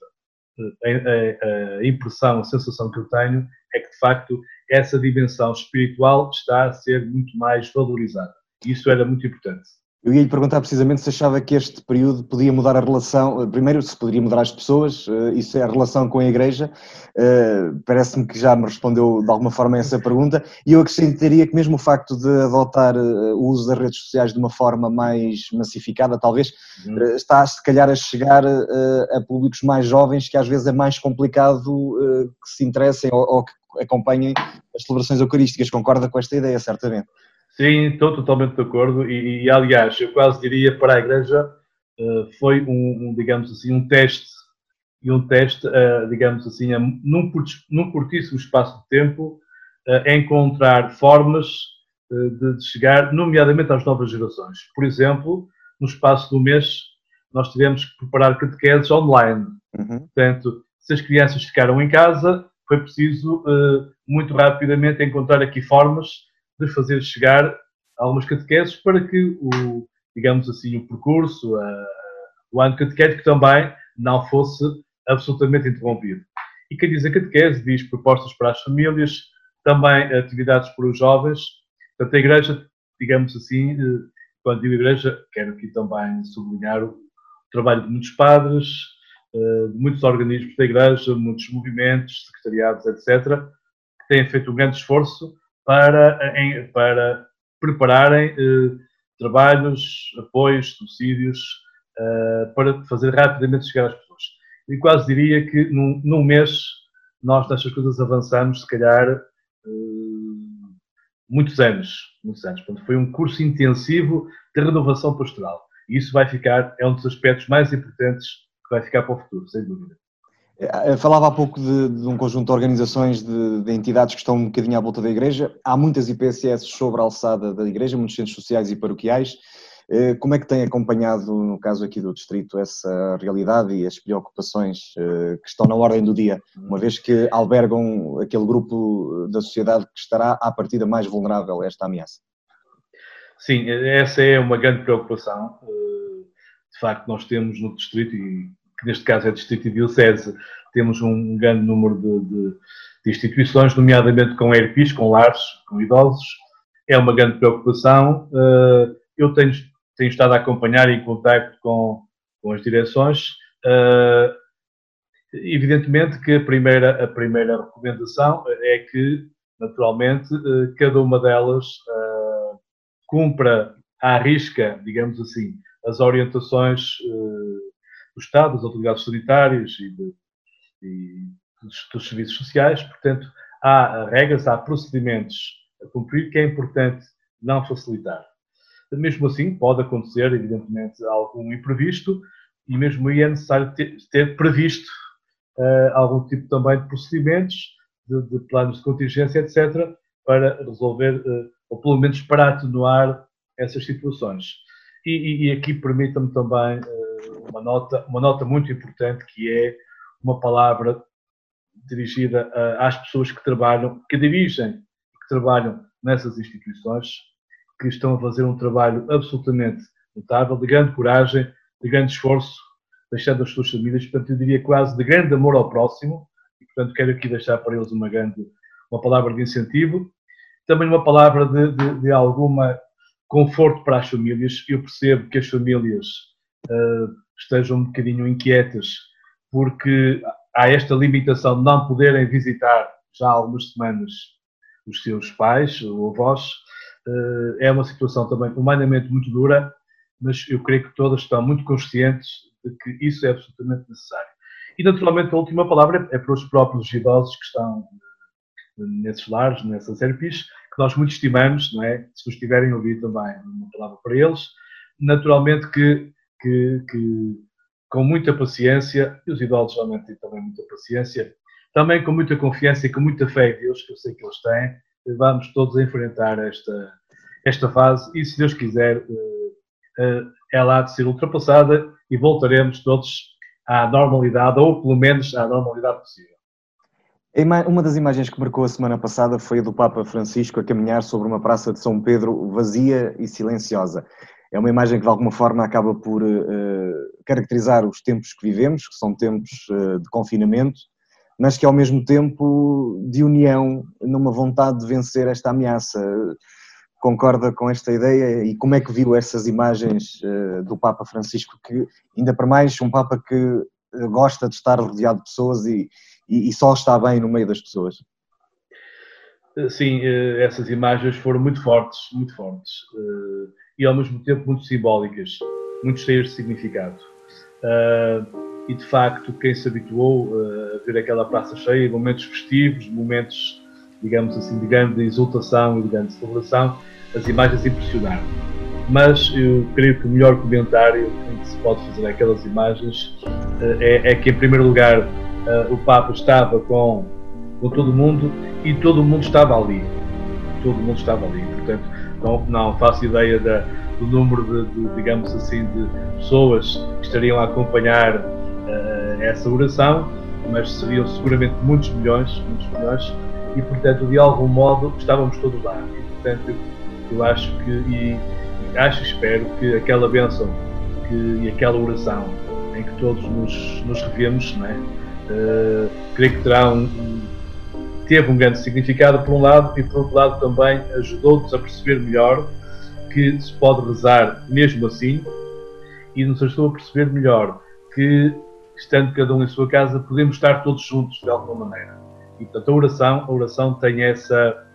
A, a, impressão, a sensação que eu tenho é que, de facto, essa dimensão espiritual está a ser muito mais valorizada. Isso era muito importante. Eu ia lhe perguntar precisamente se achava que este período podia mudar a relação, primeiro se poderia mudar as pessoas, eh, isso é a relação com a Igreja, eh, parece-me que já me respondeu de alguma forma a essa pergunta, e eu acrescentaria que mesmo o facto de adotar eh, o uso das redes sociais de uma forma mais massificada, talvez, uhum. está se calhar a chegar a públicos mais jovens que às vezes é mais complicado que se interessem ou que acompanhem as celebrações eucarísticas, concorda com esta ideia, certamente? Sim, estou totalmente de acordo e, e aliás, eu quase diria para a Igreja uh, foi um, um, digamos assim, um teste e um teste, uh, digamos assim, a, num, num curtíssimo espaço de tempo, uh, encontrar formas de, de, chegar, nomeadamente às novas gerações. Por exemplo, no espaço do mês, nós tivemos que preparar catequeses online. Uhum. Portanto, se as crianças ficaram em casa, foi preciso muito rapidamente encontrar aqui formas de fazer chegar algumas catequeses para que o, digamos assim, o percurso, o ano catequético também não fosse absolutamente interrompido. E quem diz a catequese diz propostas para as famílias, também atividades para os jovens. Portanto, a Igreja, digamos assim, eh, quando digo Igreja, quero aqui também sublinhar o trabalho de muitos padres, eh, de muitos organismos da Igreja, muitos movimentos, secretariados, etc., que têm feito um grande esforço para, em, para prepararem eh, trabalhos, apoios, subsídios, eh, para fazer rapidamente chegar às pessoas. E quase diria que num, num mês nós nestas coisas avançamos, se calhar, eh, muitos anos. Muitos anos. Portanto, foi um curso intensivo de renovação pastoral. E isso vai ficar, é um dos aspectos mais importantes que vai ficar para o futuro, sem dúvida. Eh, falava há pouco de, de um conjunto de organizações, de, de, entidades que estão um bocadinho à volta da Igreja. Há muitas IPSS sobre a alçada da Igreja, muitos centros sociais e paroquiais. Eh, como é que tem acompanhado, no caso aqui do Distrito, essa realidade e as preocupações eh, que estão na ordem do dia, uma vez que albergam aquele grupo da sociedade que estará, à partida, mais vulnerável a esta ameaça? Sim, essa é uma grande preocupação. De facto, nós temos no Distrito, e que neste caso é Distrito e Diocese, temos um grande número de, de, de instituições, nomeadamente com ERPIs, com lares, com idosos. É uma grande preocupação. Eh, eu tenho, tenho estado a acompanhar em contato com, com as direções. Eh, evidentemente que a primeira, a primeira recomendação é que, naturalmente, eh, cada uma delas cumpra à risca, digamos assim, as orientações do Estado, das autoridades sanitárias e, de, e dos, dos, serviços sociais. Portanto, há regras, há procedimentos a cumprir que é importante não facilitar. Mesmo assim, pode acontecer, evidentemente, algum imprevisto e mesmo aí é necessário ter, ter previsto uh, algum tipo também de procedimentos, de, de, planos de contingência, etc., para resolver, uh, ou pelo menos para atenuar essas situações. E, e, e aqui permita-me também uh, uma nota, uma nota muito importante que é uma palavra dirigida às pessoas que trabalham, que dirigem, que trabalham nessas instituições, que estão a fazer um trabalho absolutamente notável, de grande coragem, de grande esforço, deixando as suas famílias, portanto, eu diria quase de grande amor ao próximo, e portanto quero aqui deixar para eles uma grande, uma palavra de incentivo, também uma palavra de, de, de alguma conforto para as famílias. Eu percebo que as famílias uh, estejam um bocadinho inquietas porque há esta limitação de não poderem visitar já há algumas semanas os seus pais ou avós. Eh, é uma situação também humanamente muito dura, mas eu creio que todas estão muito conscientes de que isso é absolutamente necessário. E, naturalmente, a última palavra é para os próprios idosos que estão eh, nesses lares, nessas ERPIs, que nós muito estimamos, não é? Se nos tiverem ouvido também, uma palavra para eles. Naturalmente que, que, que com muita paciência, e os idosos realmente têm também muita paciência, também com muita confiança e com muita fé em Deus, que eu sei que eles têm, vamos todos enfrentar esta, esta fase e, se Deus quiser, eh, eh, ela há de ser ultrapassada e voltaremos todos à normalidade, ou pelo menos à normalidade possível. Uma das imagens que marcou a semana passada foi a do Papa Francisco a caminhar sobre uma praça de São Pedro vazia e silenciosa. É uma imagem que de alguma forma acaba por uh, caracterizar os tempos que vivemos, que são tempos uh, de confinamento, mas que ao mesmo tempo de união, numa vontade de vencer esta ameaça. Concorda com esta ideia e como é que viu essas imagens uh, do Papa Francisco, que ainda para mais um Papa que gosta de estar rodeado de pessoas e, e, e só está bem no meio das pessoas? Sim, essas imagens foram muito fortes, muito fortes e ao mesmo tempo muito simbólicas, muito cheias de significado. Uh, e de facto, quem se habituou uh, a ver aquela praça cheia, momentos festivos, momentos, digamos assim, de grande exultação e de grande celebração, as imagens impressionaram. Mas eu creio que o melhor comentário que se pode fazer àquelas imagens uh, é, é, que, em primeiro lugar, o Papa estava com, com todo mundo e todo mundo estava ali. Todo mundo estava ali. Portanto, não, não faço ideia da, do número de, de, digamos assim, de pessoas que estariam a acompanhar uh, essa oração, mas seriam seguramente muitos milhões, muitos milhões, e portanto, de algum modo, estávamos todos lá. E portanto, eu acho que, e, acho espero que aquela bênção que, e aquela oração em que todos nos, nos revemos, não é? Uh, creio que terá um, teve um grande significado por um lado e por outro lado também ajudou-nos a perceber melhor que se pode rezar mesmo assim e nos ajudou a perceber melhor que estando cada um em sua casa podemos estar todos juntos de alguma maneira. E portanto a oração a oração tem essa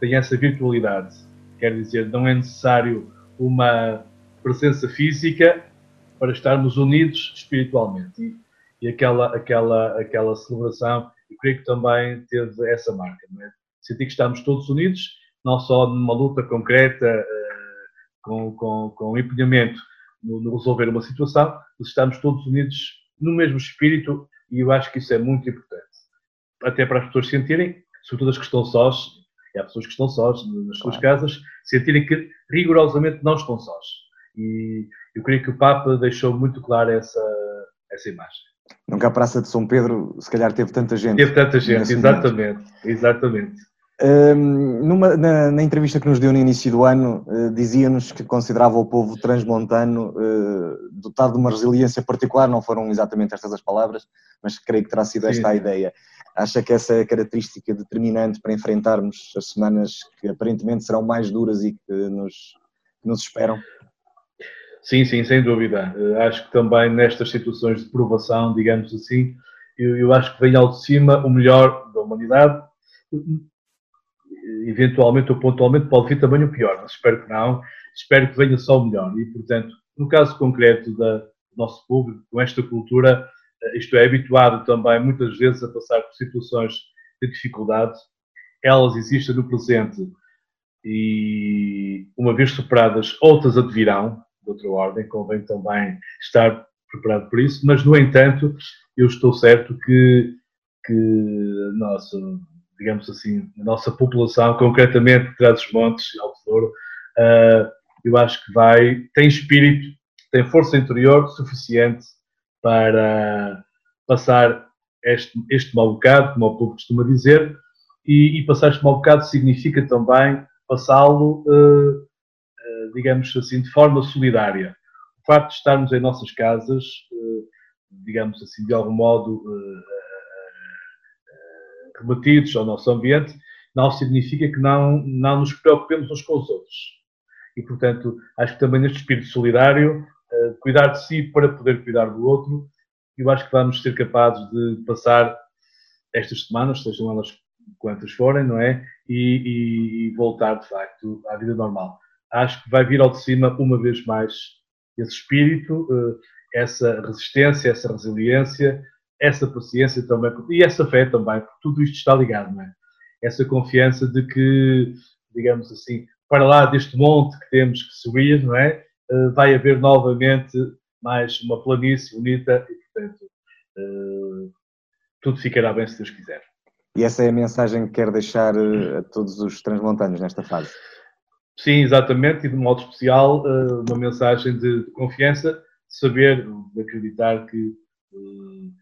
tem essa virtualidade. Quer dizer não é necessário uma presença física para estarmos unidos espiritualmente. E, e aquela aquela aquela celebração eu creio que também teve essa marca. Não é? Senti que estamos todos unidos, não só numa luta concreta, uh, com, com, com empenhamento no, no, resolver uma situação, mas estamos todos unidos no mesmo espírito e eu acho que isso é muito importante. Até para as pessoas sentirem, sobretudo as que estão sós, e há pessoas que estão sós nas suas claro. casas, sentirem que rigorosamente não estão sós. E eu creio que o Papa deixou muito clara essa, essa imagem. Nunca a Praça de São Pedro, se calhar, teve tanta gente. Teve tanta gente, exatamente. Momento. Exatamente. Um, numa, na, na, entrevista que nos deu no início do ano, uh, dizia-nos que considerava o povo transmontano uh, dotado de uma resiliência particular, não foram exatamente estas as palavras, mas creio que terá sido esta Sim. a ideia. Acha que essa é a característica determinante para enfrentarmos as semanas que aparentemente serão mais duras e que nos, que nos esperam? Sim, sim, sem dúvida. Uh, acho que também nestas situações de provação, digamos assim, eu, eu, acho que vem ao de cima o melhor da humanidade. Eventualmente ou pontualmente pode vir também o pior, mas espero que não. Espero que venha só o melhor. E, portanto, no caso concreto da, do nosso público, com esta cultura, uh, isto é habituado também muitas vezes a passar por situações de dificuldade. Elas existem no presente e, uma vez superadas, outras advirão de outra ordem, convém também estar preparado por isso, mas, no entanto, eu estou certo que, que nossa, digamos assim, a nossa população, concretamente Trás-os-Montes e Alto Douro, uh, eu acho que vai, tem espírito, tem força interior suficiente para passar este, este mau bocado, como o povo costuma dizer, e, e passar este mau bocado significa também passá-lo uh, digamos assim, de forma solidária. O facto de estarmos em nossas casas, eh, digamos assim, de algum modo eh, eh, remetidos ao nosso ambiente, não significa que não, não nos preocupemos uns com os outros. E, portanto, acho que também neste espírito solidário, cuidar de si para poder cuidar do outro, eu acho que vamos ser capazes de passar estas semanas, sejam elas quantas forem, não é? E, e, e voltar, de facto, à vida normal acho que vai vir ao de cima uma vez mais esse espírito, eh, essa resistência, essa resiliência, essa paciência também e essa fé também, porque tudo isto está ligado, não é? Essa confiança de que, digamos assim, para lá deste monte que temos que subir, não é? Uh, vai haver novamente mais uma planície bonita e, portanto, uh, tudo ficará bem se Deus quiser. E essa é a mensagem que quero deixar a todos os transmontanos nesta fase. Sim, exatamente, e de modo especial uma mensagem de, confiança, de saber, de acreditar que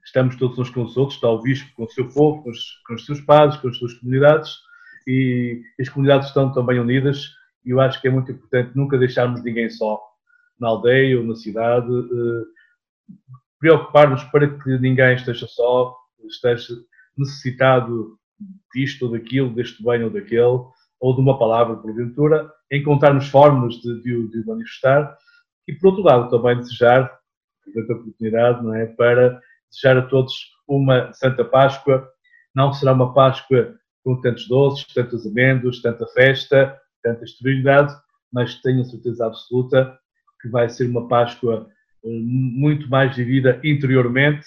estamos todos uns com os outros, está o bispo com o seu povo, com os, com os seus padres, com as suas comunidades, e as comunidades estão também unidas, e eu acho que é muito importante nunca deixarmos ninguém só, na aldeia ou na cidade, eh, preocupar-nos para que ninguém esteja só, esteja necessitado disto ou daquilo, deste bem ou daquele, ou de uma palavra, porventura, encontrarmos formas de, de, de manifestar, e por outro lado também desejar aproveito a oportunidade não é, para desejar a todos uma Santa Páscoa. Não será uma Páscoa com tantos doces, tantas amêndoas, tanta festa, tanta esterilidade, mas tenho a certeza absoluta que vai ser uma Páscoa eh, muito mais vivida interiormente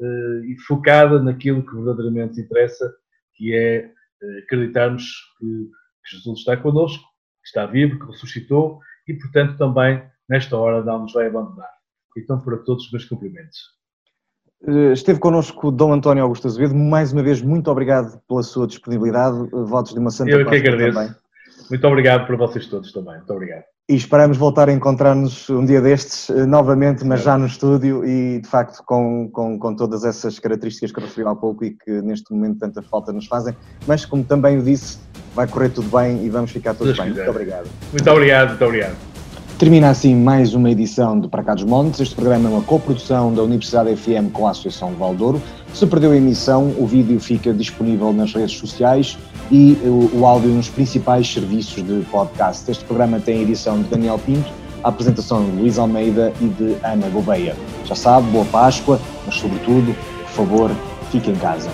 eh, e focada naquilo que verdadeiramente interessa, que é eh, acreditarmos que Jesus está connosco, está vivo, que ressuscitou e, portanto, também nesta hora não nos vai abandonar. Então, para todos os meus cumprimentos. Eh, esteve connosco Dom António Augusto Azevedo. Mais uma vez, muito obrigado pela sua disponibilidade. Eh, votos de uma santa Eu que agradeço. Também. Muito obrigado para vocês todos também. Muito obrigado. E esperamos voltar a encontrar-nos um dia destes, eh, novamente, mas já no estúdio e, de facto, com, com, com todas essas características que eu referi há pouco e que neste momento tanta falta nos fazem. Mas, como também o disse, vai correr tudo bem e vamos ficar todos Deus bem. Quiser. Muito obrigado. Muito obrigado, muito obrigado. Termina assim mais uma edição de Para Cá dos Montes. Este programa é uma coprodução da Universidade FM com a Associação Valdouro. Se perdeu a emissão, o vídeo fica disponível nas redes sociais e o, o áudio nos principais serviços de podcast. Este programa tem a edição de Daniel Pinto, a apresentação de Luís Almeida e de Ana Gouveia. Já sabe, boa Páscoa, mas sobretudo, por favor, fique em casa.